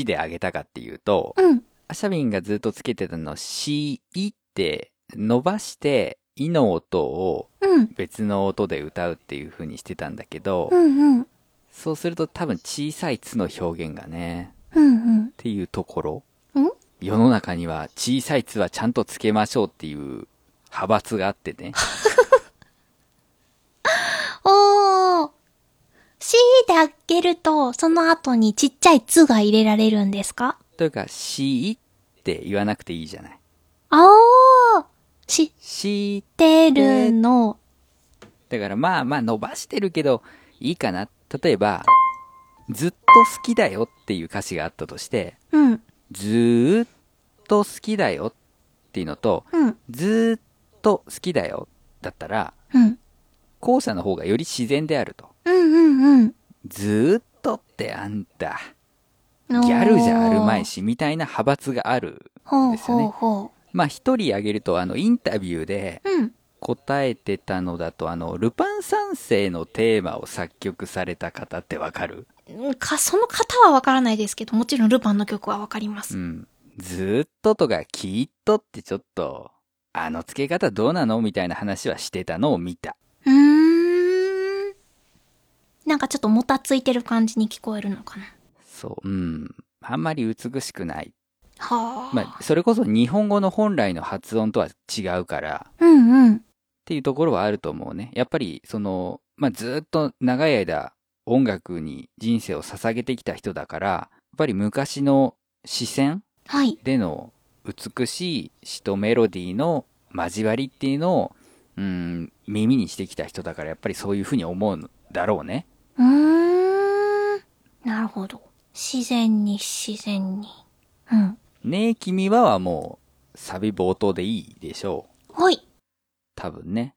で上げたかっていうと、うん。アシャビンがずっとつけてたの、し、いって伸ばして、いの音をうん。別の音で歌うっていう風にしてたんだけど、うんうん。そうすると多分小さい「つ」の表現がね、うんっていうところ。うん。ん？世の中には小さい「つ」はちゃんとつけましょうっていう派閥があってね。おー。しで上げると、その後にちっちゃいつが入れられるんですか？というか、しって言わなくていいじゃない。あー。知っしてるの。だからまあまあ伸ばしてるけど、いいかな。例えば、ずっと好きだよっていう歌詞があったとして、うん。ずーっと好きだよっていうのと、うん。ずーっと好きだよだったら、うん。後者の方がより自然であると。うんうんうん。ずーっとってあんた、ギャルじゃあるまいし、みたいな派閥がある。ほうですよねほうほまあ一人挙げると、あの、インタビューでう。うん。答えてたのだと、あの、ルパン三世のテーマを作曲された方ってわかる？か、その方はわからないですけど、もちろんルパンの曲はわかります。うん。ずーっととかきっとってちょっと、あの付け方どうなの？みたいな話はしてたのを見た。うーん。なんかちょっともたついてる感じに聞こえるのかな。そう、うん。あんまり美しくない。はあ。まあ、それこそ日本語の本来の発音とは違うから、うんうん。っていうところはあると思うね。やっぱり、その、まあ、ずーっと長い間音楽に人生を捧げてきた人だから、やっぱり昔の視線はい。での美しい詩とメロディーの交わりっていうのを、うん、耳にしてきた人だからやっぱりそういうふうに思うんだろうね。うーん。なるほど。自然に自然に。うん。ねえ君ははもうサビ冒頭でいいでしょう。はい。多分ね。ね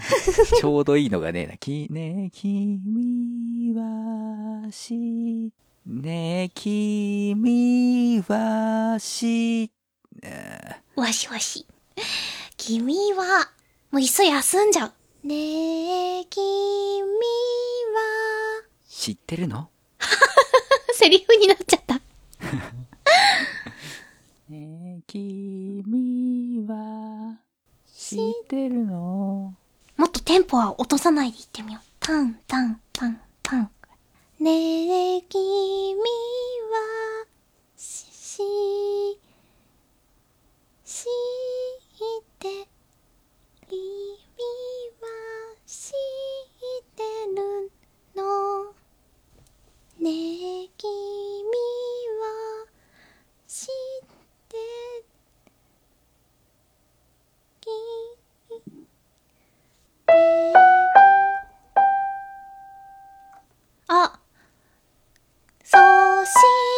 ちょうどいいのがねえな。き、ねえ君はし、ねえ君はし、わしわし。君は、もういっそ休んじゃう。ねえ、君は、知ってるの？セリフになっちゃった。ねえ君は知ってるの？もっとテンポは落とさないで言ってみよう。タン、タン、タン、タン。ねえ、君は、し、し、して、君は、してるの？ねえ、君は、して、き、あ、そうし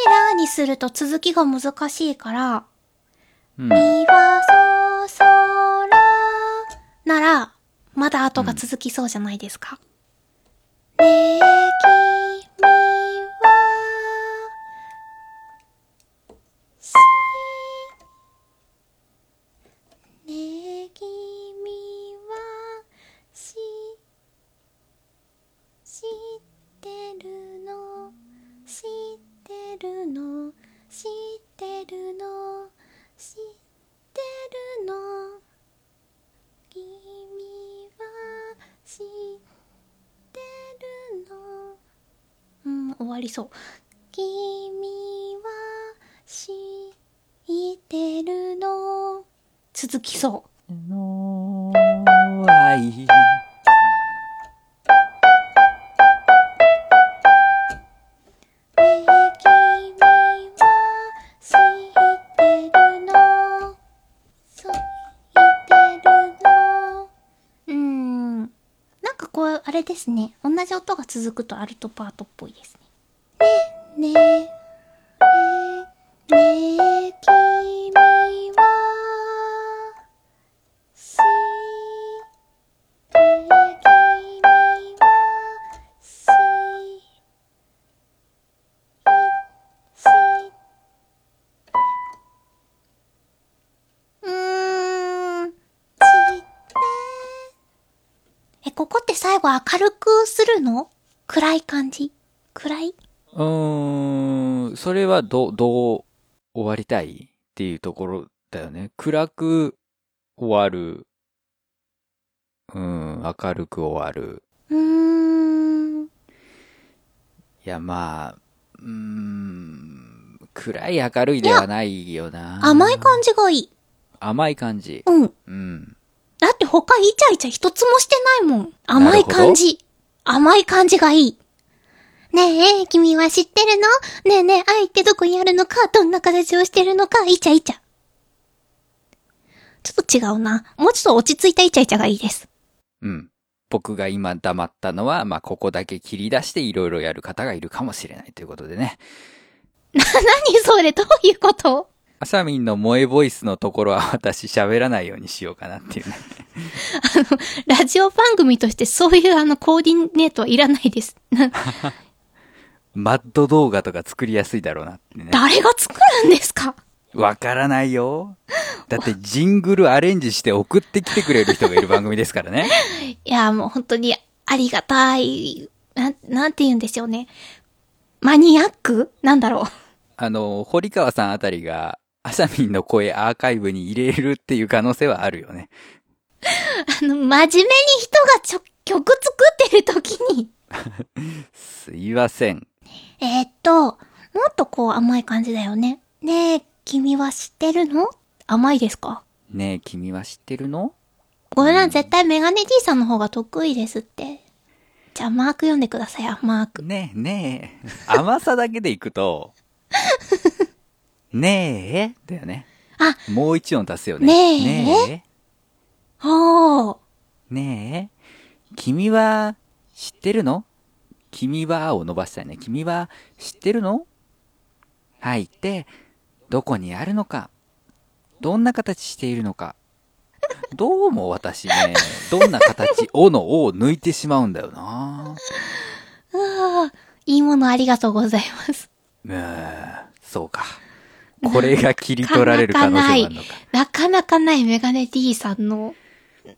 らにすると続きが難しいから、うんみ。はそそらなら、まだ後が続きそうじゃないですか。ねえ、君るの？知ってるの？知ってるの？君は知ってるの？うん、終わりそう。君は知ってるの？続きそう。の愛じ音が続くとアルトパートっぽいですね。ね。え、ね。え、ね。え、君は、し、ね。え、君は、し、し、うーん、ちって。え、ここって最後明るるの？暗い感じ？暗い？うーん、それはど、どう終わりたいっていうところだよね。暗く終わる。うん、明るく終わる。うーん。いや、まあ、うーん、暗い明るいではないよな。甘い感じがいい。甘い感じ。うん。うん。だって他イチャイチャ一つもしてないもん。甘い感じ。甘い感じがいい。ねえ、君は知ってるの？ねえねえ、愛ってどこにあるのかどんな形をしてるのかイチャイチャ。ちょっと違うな。もうちょっと落ち着いたイチャイチャがいいです。うん。僕が今黙ったのは、まあ、ここだけ切り出していろいろやる方がいるかもしれないということでね。何それ？どういうこと？あさみんの萌えボイスのところは私喋らないようにしようかなっていうね。ラジオ番組としてそういうあのコーディネートはいらないです。な マッド動画とか作りやすいだろうなってね。誰が作るんですか？わからないよ。だってジングルアレンジして送ってきてくれる人がいる番組ですからね。いや、もう本当にありがたい。なん、なんて言うんでしょうね。マニアック？なんだろう。あの、堀川さんあたりが、アサミンの声アーカイブに入れるっていう可能性はあるよね。あの、真面目に人がちょ、曲作ってる時に、すいません。えーっと、もっとこう甘い感じだよね。ねえ、君は知ってるの？甘いですか？ねえ、君は知ってるの？ごめんな、絶対メガネ D さんの方が得意ですって。じゃあ、マーク読んでください、あマーク。ねえ、ねえ。甘さだけでいくと、ねえ、だよね。あ、もう一音足すよね。ねえねほー。え。ねえ。君は知ってるの？君はを伸ばしたいね。君は知ってるの？はいって、どこにあるのか。どんな形しているのか。どうも私ね、どんな形をのを抜いてしまうんだよな。うわーいいものありがとうございます。うーんそうか。これが切り取られる可能性があるのか。なかなかないメガネ D さんの、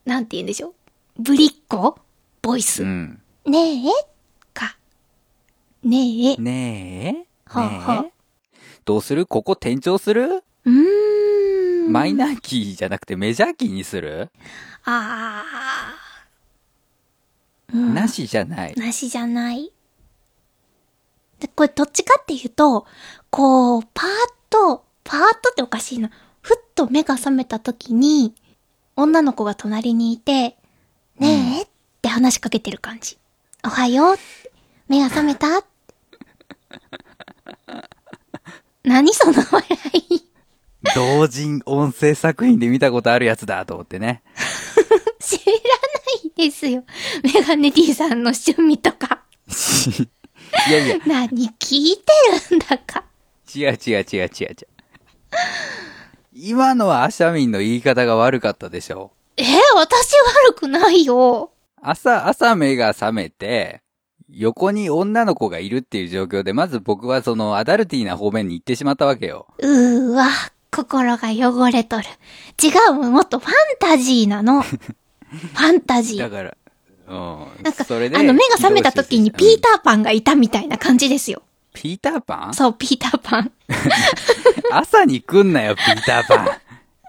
なんて言うんでしょう。ぶりっ子ボイス？うん。ねえ？か。ねえ？ねえ？はあはあどうする？ここ転調する？うーん。マイナーキーじゃなくてメジャーキーにする、あー。うんなしじゃない。なしじゃない。で、これどっちかっていうと、こう、パーッと、パーッとっておかしいな。ふっと目が覚めた時に、女の子が隣にいて、ねえ、って話しかけてる感じ。おはよう。目が覚めた？何その笑い。同人音声作品で見たことあるやつだと思ってね。知らないですよ。メガネ D さんの趣味とか。いやいや、何聞いてるんだか。違う違う違う違う違う。今のはアシャミンの言い方が悪かったでしょ？え私悪くないよ。朝、朝目が覚めて、横に女の子がいるっていう状況で、まず僕はそのアダルティーな方面に行ってしまったわけよ。うーわ、心が汚れとる。違う、もっとファンタジーなの。ファンタジー。だから、うん。なんか、それであの、目が覚めた時にピーターパンがいたみたいな感じですよ。ピーターパン？そう、ピーターパン。朝に来んなよ、ピーターパン。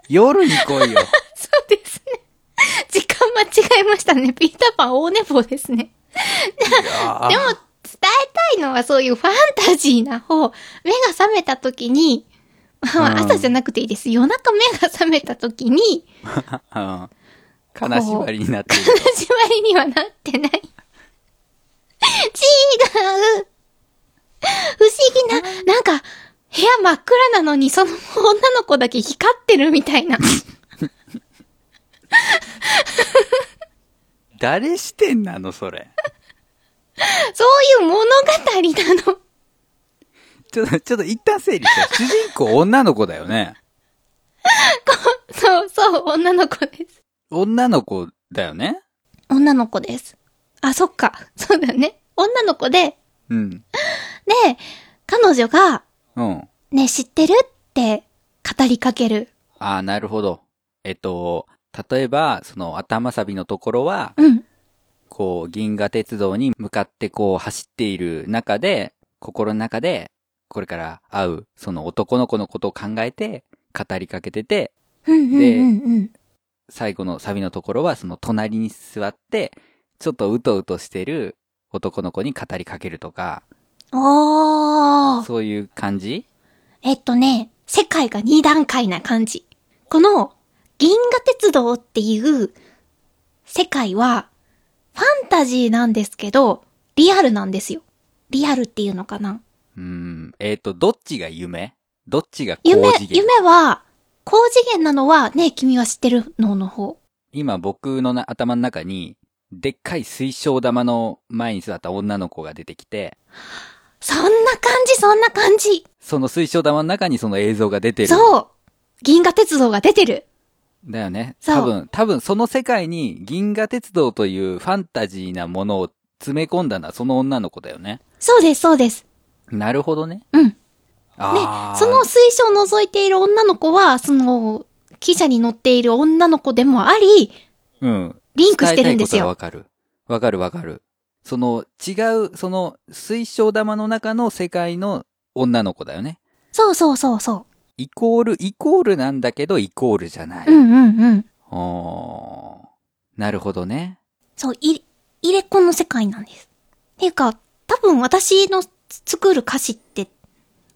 夜に来いよ。そうですね。時間間違えましたね。ピーターパン大寝坊ですね。でも、伝えたいのはそういうファンタジーな方。目が覚めた時に、まあうん朝じゃなくていいです。夜中目が覚めた時に、うん。金縛りになってる。始まりにはなってない。違う。不思議な、なんか、部屋真っ暗なのに、その女の子だけ光ってるみたいな。誰視点なの、それ。そういう物語なの。ちょっと、ちょっと一旦整理して。主人公女の子だよね。そうそう、女の子です。女の子だよね。女の子です。あ、そっか。そうだね。女の子で、うん。で、彼女が、うん。ね、知ってるって語りかける。ああ、なるほど。えっと、例えば、その頭サビのところは、うん。こう、銀河鉄道に向かってこう走っている中で、心の中で、これから会う、その男の子のことを考えて、語りかけてて、うんうんうんうん。最後のサビのところは、その隣に座って、ちょっとうとうとしてる男の子に語りかけるとか、おー。そういう感じ？えっとね、世界が二段階な感じ。この、銀河鉄道っていう世界は、ファンタジーなんですけど、リアルなんですよ。リアルっていうのかな？うーん、えっ、と、どっちが夢？どっちが高夢、次元？夢は、高次元なのはね、君は知ってるのの方。今僕のな頭の中に、でっかい水晶玉の前に座った女の子が出てきて、そんな感じ、そんな感じ。その水晶玉の中にその映像が出てる。そう銀河鉄道が出てる。だよね。多分、多分その世界に銀河鉄道というファンタジーなものを詰め込んだのはその女の子だよね。そうです、そうです。なるほどね。うん。であ、ーその水晶を覗いている女の子は、その、汽車に乗っている女の子でもあり、うん。リンクしてるんですよ。わかる。わかるわかる。その違う、その水晶玉の中の世界の女の子だよね。そうそうそうそイコール、イコールなんだけど、イコールじゃない。う。うんうんうん。おーなるほどね。そう、い、入れっ子の世界なんです。っていうか、多分私の作る歌詞って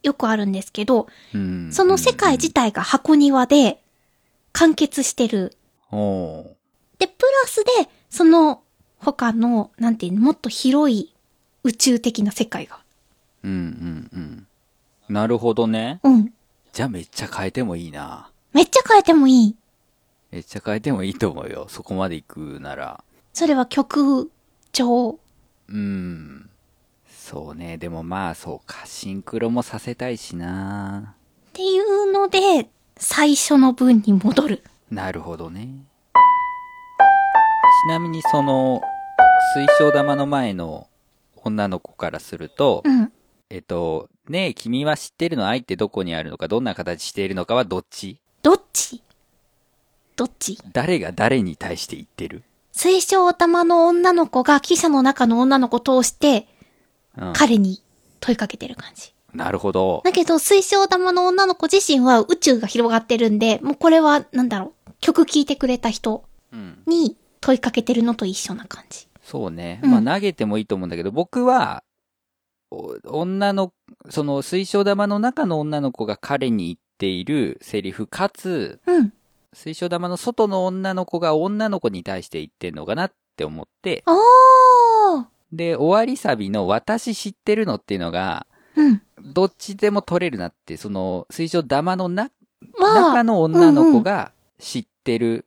よくあるんですけど、うん。その世界自体が箱庭で完結してる。おーで、プラスで、その他の、なんていうの、もっと広い宇宙的な世界が。うんうんうん。なるほどね。うん。じゃあめっちゃ変えてもいいな。めっちゃ変えてもいい。めっちゃ変えてもいいと思うよ。そこまで行くなら。それは曲調。うん。そうね。でもまあそうか。シンクロもさせたいしな。っていうので、最初の文に戻る。なるほどね。ちなみにその、水晶玉の前の女の子からすると、うん。えっと、ねえ、君は知ってるの愛ってどこにあるのか、どんな形しているのかはどっち？どっち？どっち？誰が誰に対して言ってる？水晶玉の女の子が汽車の中の女の子を通して、うん。彼に問いかけてる感じ。なるほど。だけど、水晶玉の女の子自身は宇宙が広がってるんで、もうこれは、なんだろう、曲聴いてくれた人うん。に問いかけてるのと一緒な感じ。そうね。うんまあ投げてもいいと思うんだけど、僕は、お女の、その水晶玉の中の女の子が彼に言っているセリフ、かつ、うん。水晶玉の外の女の子が女の子に対して言ってんのかなって思って、で、終わりサビの私知ってるのっていうのが、うん。どっちでも取れるなって、その水晶玉のなは中の女の子が知ってる、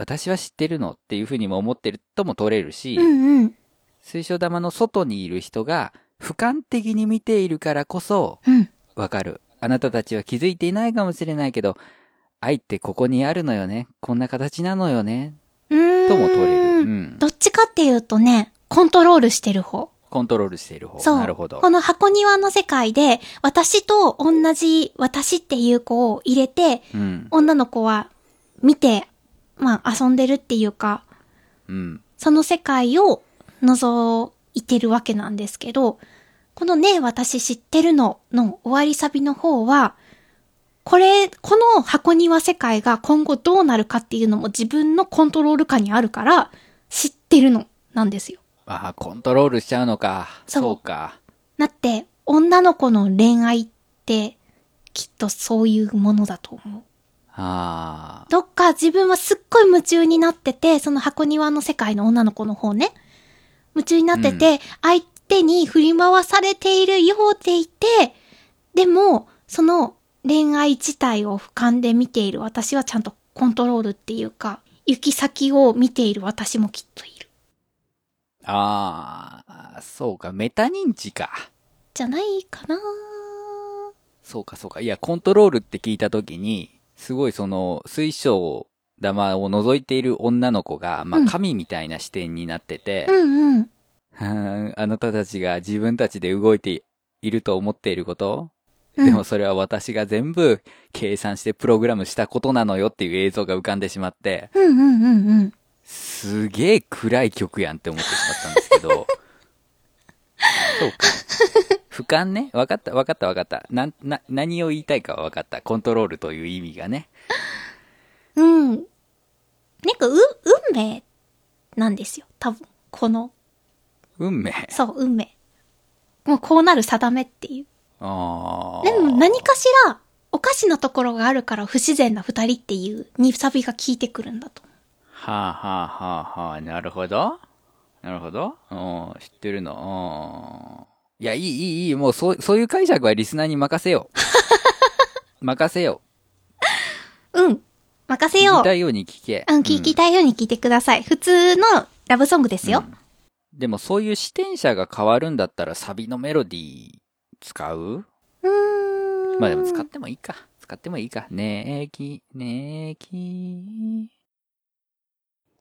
私は知ってるのっていうふうにも思ってるとも取れるし、うんうん。水晶玉の外にいる人が俯瞰的に見ているからこそうん。わかる。あなたたちは気づいていないかもしれないけど、愛ってここにあるのよね。こんな形なのよね。とも取れる。うん。どっちかっていうとね、コントロールしてる方。コントロールしている方。そう。なるほどこ。の箱庭の世界で、私と同じ私っていう子を入れて、うん。女の子は見て、まあ遊んでるっていうか、うん。その世界を覗いてるわけなんですけど、このね、私知ってるのの終わりサビの方は、これ、この箱庭世界が今後どうなるかっていうのも自分のコントロール下にあるから、知ってるのなんですよ。ああ、コントロールしちゃうのか。そうそうか。だって、女の子の恋愛って、きっとそういうものだと思う。ああ。どっか自分はすっごい夢中になってて、その箱庭の世界の女の子の方ね。夢中になってて、相手に振り回されているようでいて、でも、その恋愛自体を俯瞰で見ている私はちゃんとコントロールっていうか、行き先を見ている私もきっといる。ああ、そうか。メタ認知か。じゃないかなそうか、そうか。いや、コントロールって聞いたときに、すごいその、水晶玉を覗いている女の子が、まあ、うん神みたいな視点になってて、うんうん。はーんあなたたちが自分たちで動いていると思っていること、うんでもそれは私が全部計算してプログラムしたことなのよっていう映像が浮かんでしまって、うんうんうんうん。すげえ暗い曲やんって思ってしまったんですけど。そうか。俯瞰ね。わかった、わかった、わかった。なん、な、何を言いたいかはわかった。コントロールという意味がね。うん。なんか、う、運命なんですよ。多分。この、運命？そう、運命。もうこうなる定めっていう。ああ。でも何かしら、おかしなところがあるから不自然な二人っていう、にサビが効いてくるんだと。はあはあはあはあ、なるほど。なるほど。うん、知ってるの。うん。いや、いい、いい、いい。もう、そう、そういう解釈はリスナーに任せよう。任せようん。任う。せよう。聞きたいように聞け。うん、聞きたいように聞いてください。普通のラブソングですよ。でもそういう視点者が変わるんだったらサビのメロディー使う？うーまあでも使ってもいいか。使ってもいいか。ねえき、ねえき。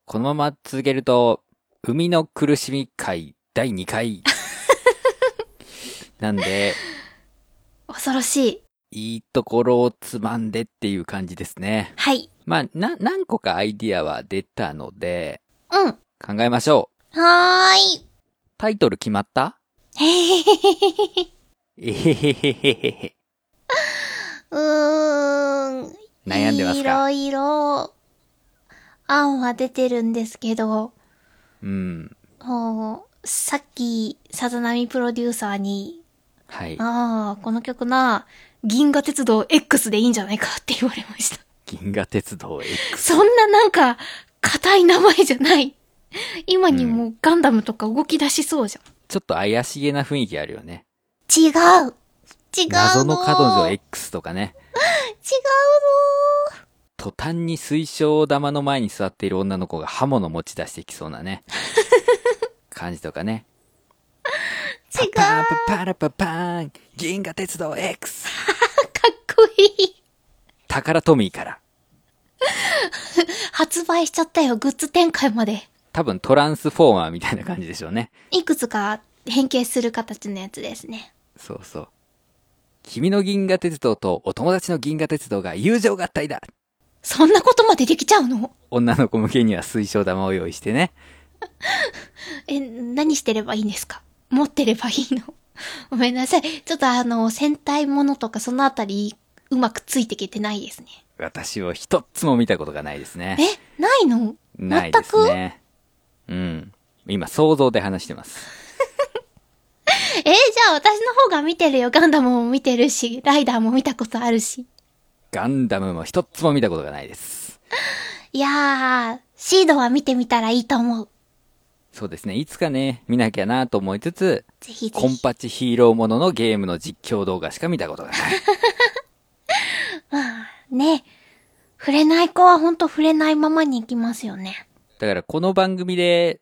このまま続けると、海の苦しみ会第2回。なんで、恐ろしい。いいところをつまんでっていう感じですね。はい。まあ、な、何個かアイディアは出たので、うん。考えましょう。はーい。タイトル決まった？へへへへへ。えへへへへへへ。うーん。悩んでますか？いろいろ、案は出てるんですけど、うん。もうさっき、さざ波プロデューサーに、はい。ああ、この曲な、銀河鉄道 X でいいんじゃないかって言われました。銀河鉄道 X。そんななんか、硬い名前じゃない。今にもガンダムとか動き出しそうじゃん。ちょっと怪しげな雰囲気あるよね。違う。違うの。謎の彼女 X とかね。違う途端に水晶玉の前に座っている女の子が刃物持ち出してきそうなね。感じとかね。の。違う。パかンパパラパパーン銀河鉄道 X! っこいい。宝トミーから。発売しちゃったよ、グッズ展開まで。多分トランスフォーマーみたいな感じでしょうね。いくつか変形する形のやつですね。そうそう。君の銀河鉄道とお友達の銀河鉄道が友情合体だそんなことまでできちゃうの？女の子向けには水晶玉を用意してね。え、何してればいいんですか？持ってればいいのごめんなさい。ちょっとあの、戦隊ものとかそのあたり、うまくついてきてないですね。私は一つも見たことがないですね。え、ないの？ないですね。うん。今想像で話してます。えじゃあ私の方が見てるよ。ガンダムも見てるし、ライダーも見たことあるし。ガンダムも一つも見たことがないです。いやー、シードは見てみたらいいと思う。そうですね。いつかね、見なきゃなと思いつつ、ぜひぜコンひ。パチヒーローもののゲームの実況動画しか見たことがない。まあ、ね。触れない子はほんと触れないままに行きますよね。だからこの番組で、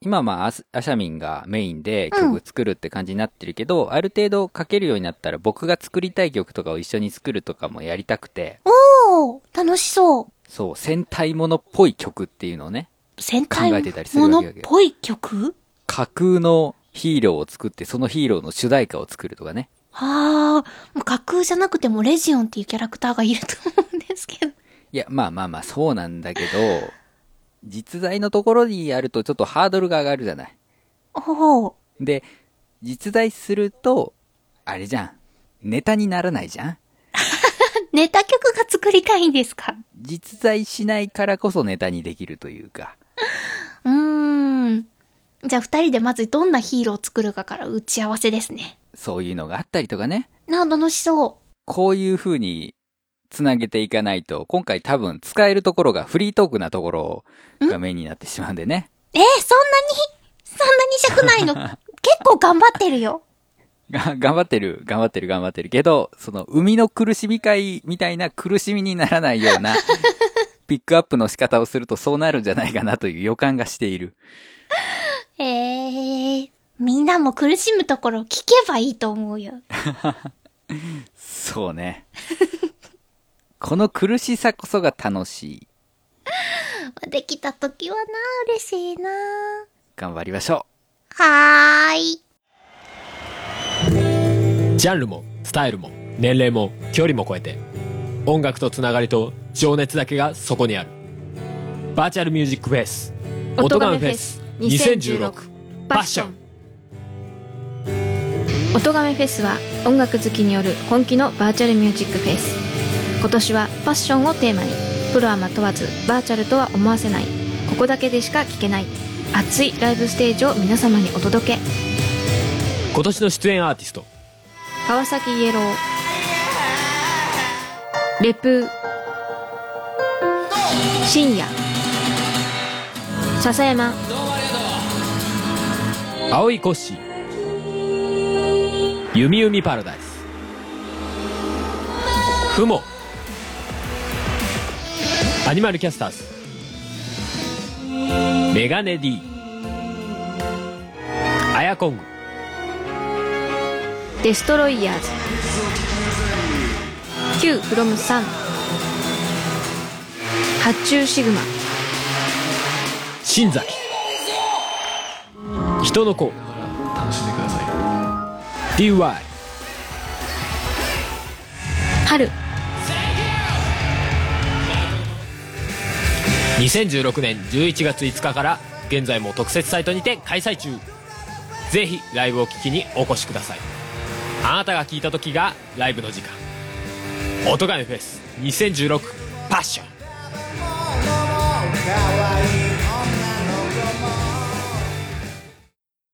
今まあアス、アシャミンがメインで曲作るって感じになってるけど、ある程度書けるようになったら僕が作りたい曲とかを一緒に作るとかもやりたくて、おー、楽しそう。そう、戦隊ものっぽい曲っていうのをね、戦隊ものっぽい曲？架空のヒーローを作って、そのヒーローの主題歌を作るとかね。あー、もう架空じゃなくてもレジオンっていうキャラクターがいると思うんですけど。いや、まあまあまあ、そうなんだけど、実在のところにやるとちょっとハードルが上がるじゃない。おー。で、実在すると、あれじゃん。ネタにならないじゃん ネタ曲が作りたいんですか？実在しないからこそネタにできるというか。うーん。じゃあ二人でまずどんなヒーローを作るかから打ち合わせですね。そういうのがあったりとかね。なあ、楽しそこういう風に繋げていかないと、今回多分使えるところがフリートークなところがメインになってしまうんでね。う。えー、そんなに、そんなに尺ないの？結構頑張ってるよ。が、頑張ってる、頑張ってる、頑張ってるけど、その、海の苦しみ会みたいな苦しみにならないような、ピックアップの仕方をするとそうなるんじゃないかなという予感がしている。えー、みんなも苦しむところ聞けばいいと思うよ。そうね。この苦しさこそが楽しい。できた時はな、嬉しいな。頑張りましょはーい。ジャンルもスタイルも年齢も距離も超えて音楽とつながりと情熱だけがそこにある。バーチャルミュージックフェス音ガメフェス2016パッション音ガメフェスは音楽好きによる本気のバーチャルミュージックフェス今年はパッションをテーマに。プロアマ問わずバーチャルとは思わせない。ここだけでしか聴けない。熱いライブステージを皆様にお届け。今年の出演アーティスト。川崎イエロー。レプー深夜。笹山。青いコッシーゆみゆみパラダイス。ふも。アニマルキャスターズ。メガネ D アヤコング。デストロイヤーズ。Q from 3発注シグマ。新崎。人の子。楽しんでくださ DY 春。2016年11月5日から現在も特設サイトにて開催中。ぜひライブを聴きにお越しください。あなたが聴いた時がライブの時間。音亀フェス2016パッション可愛い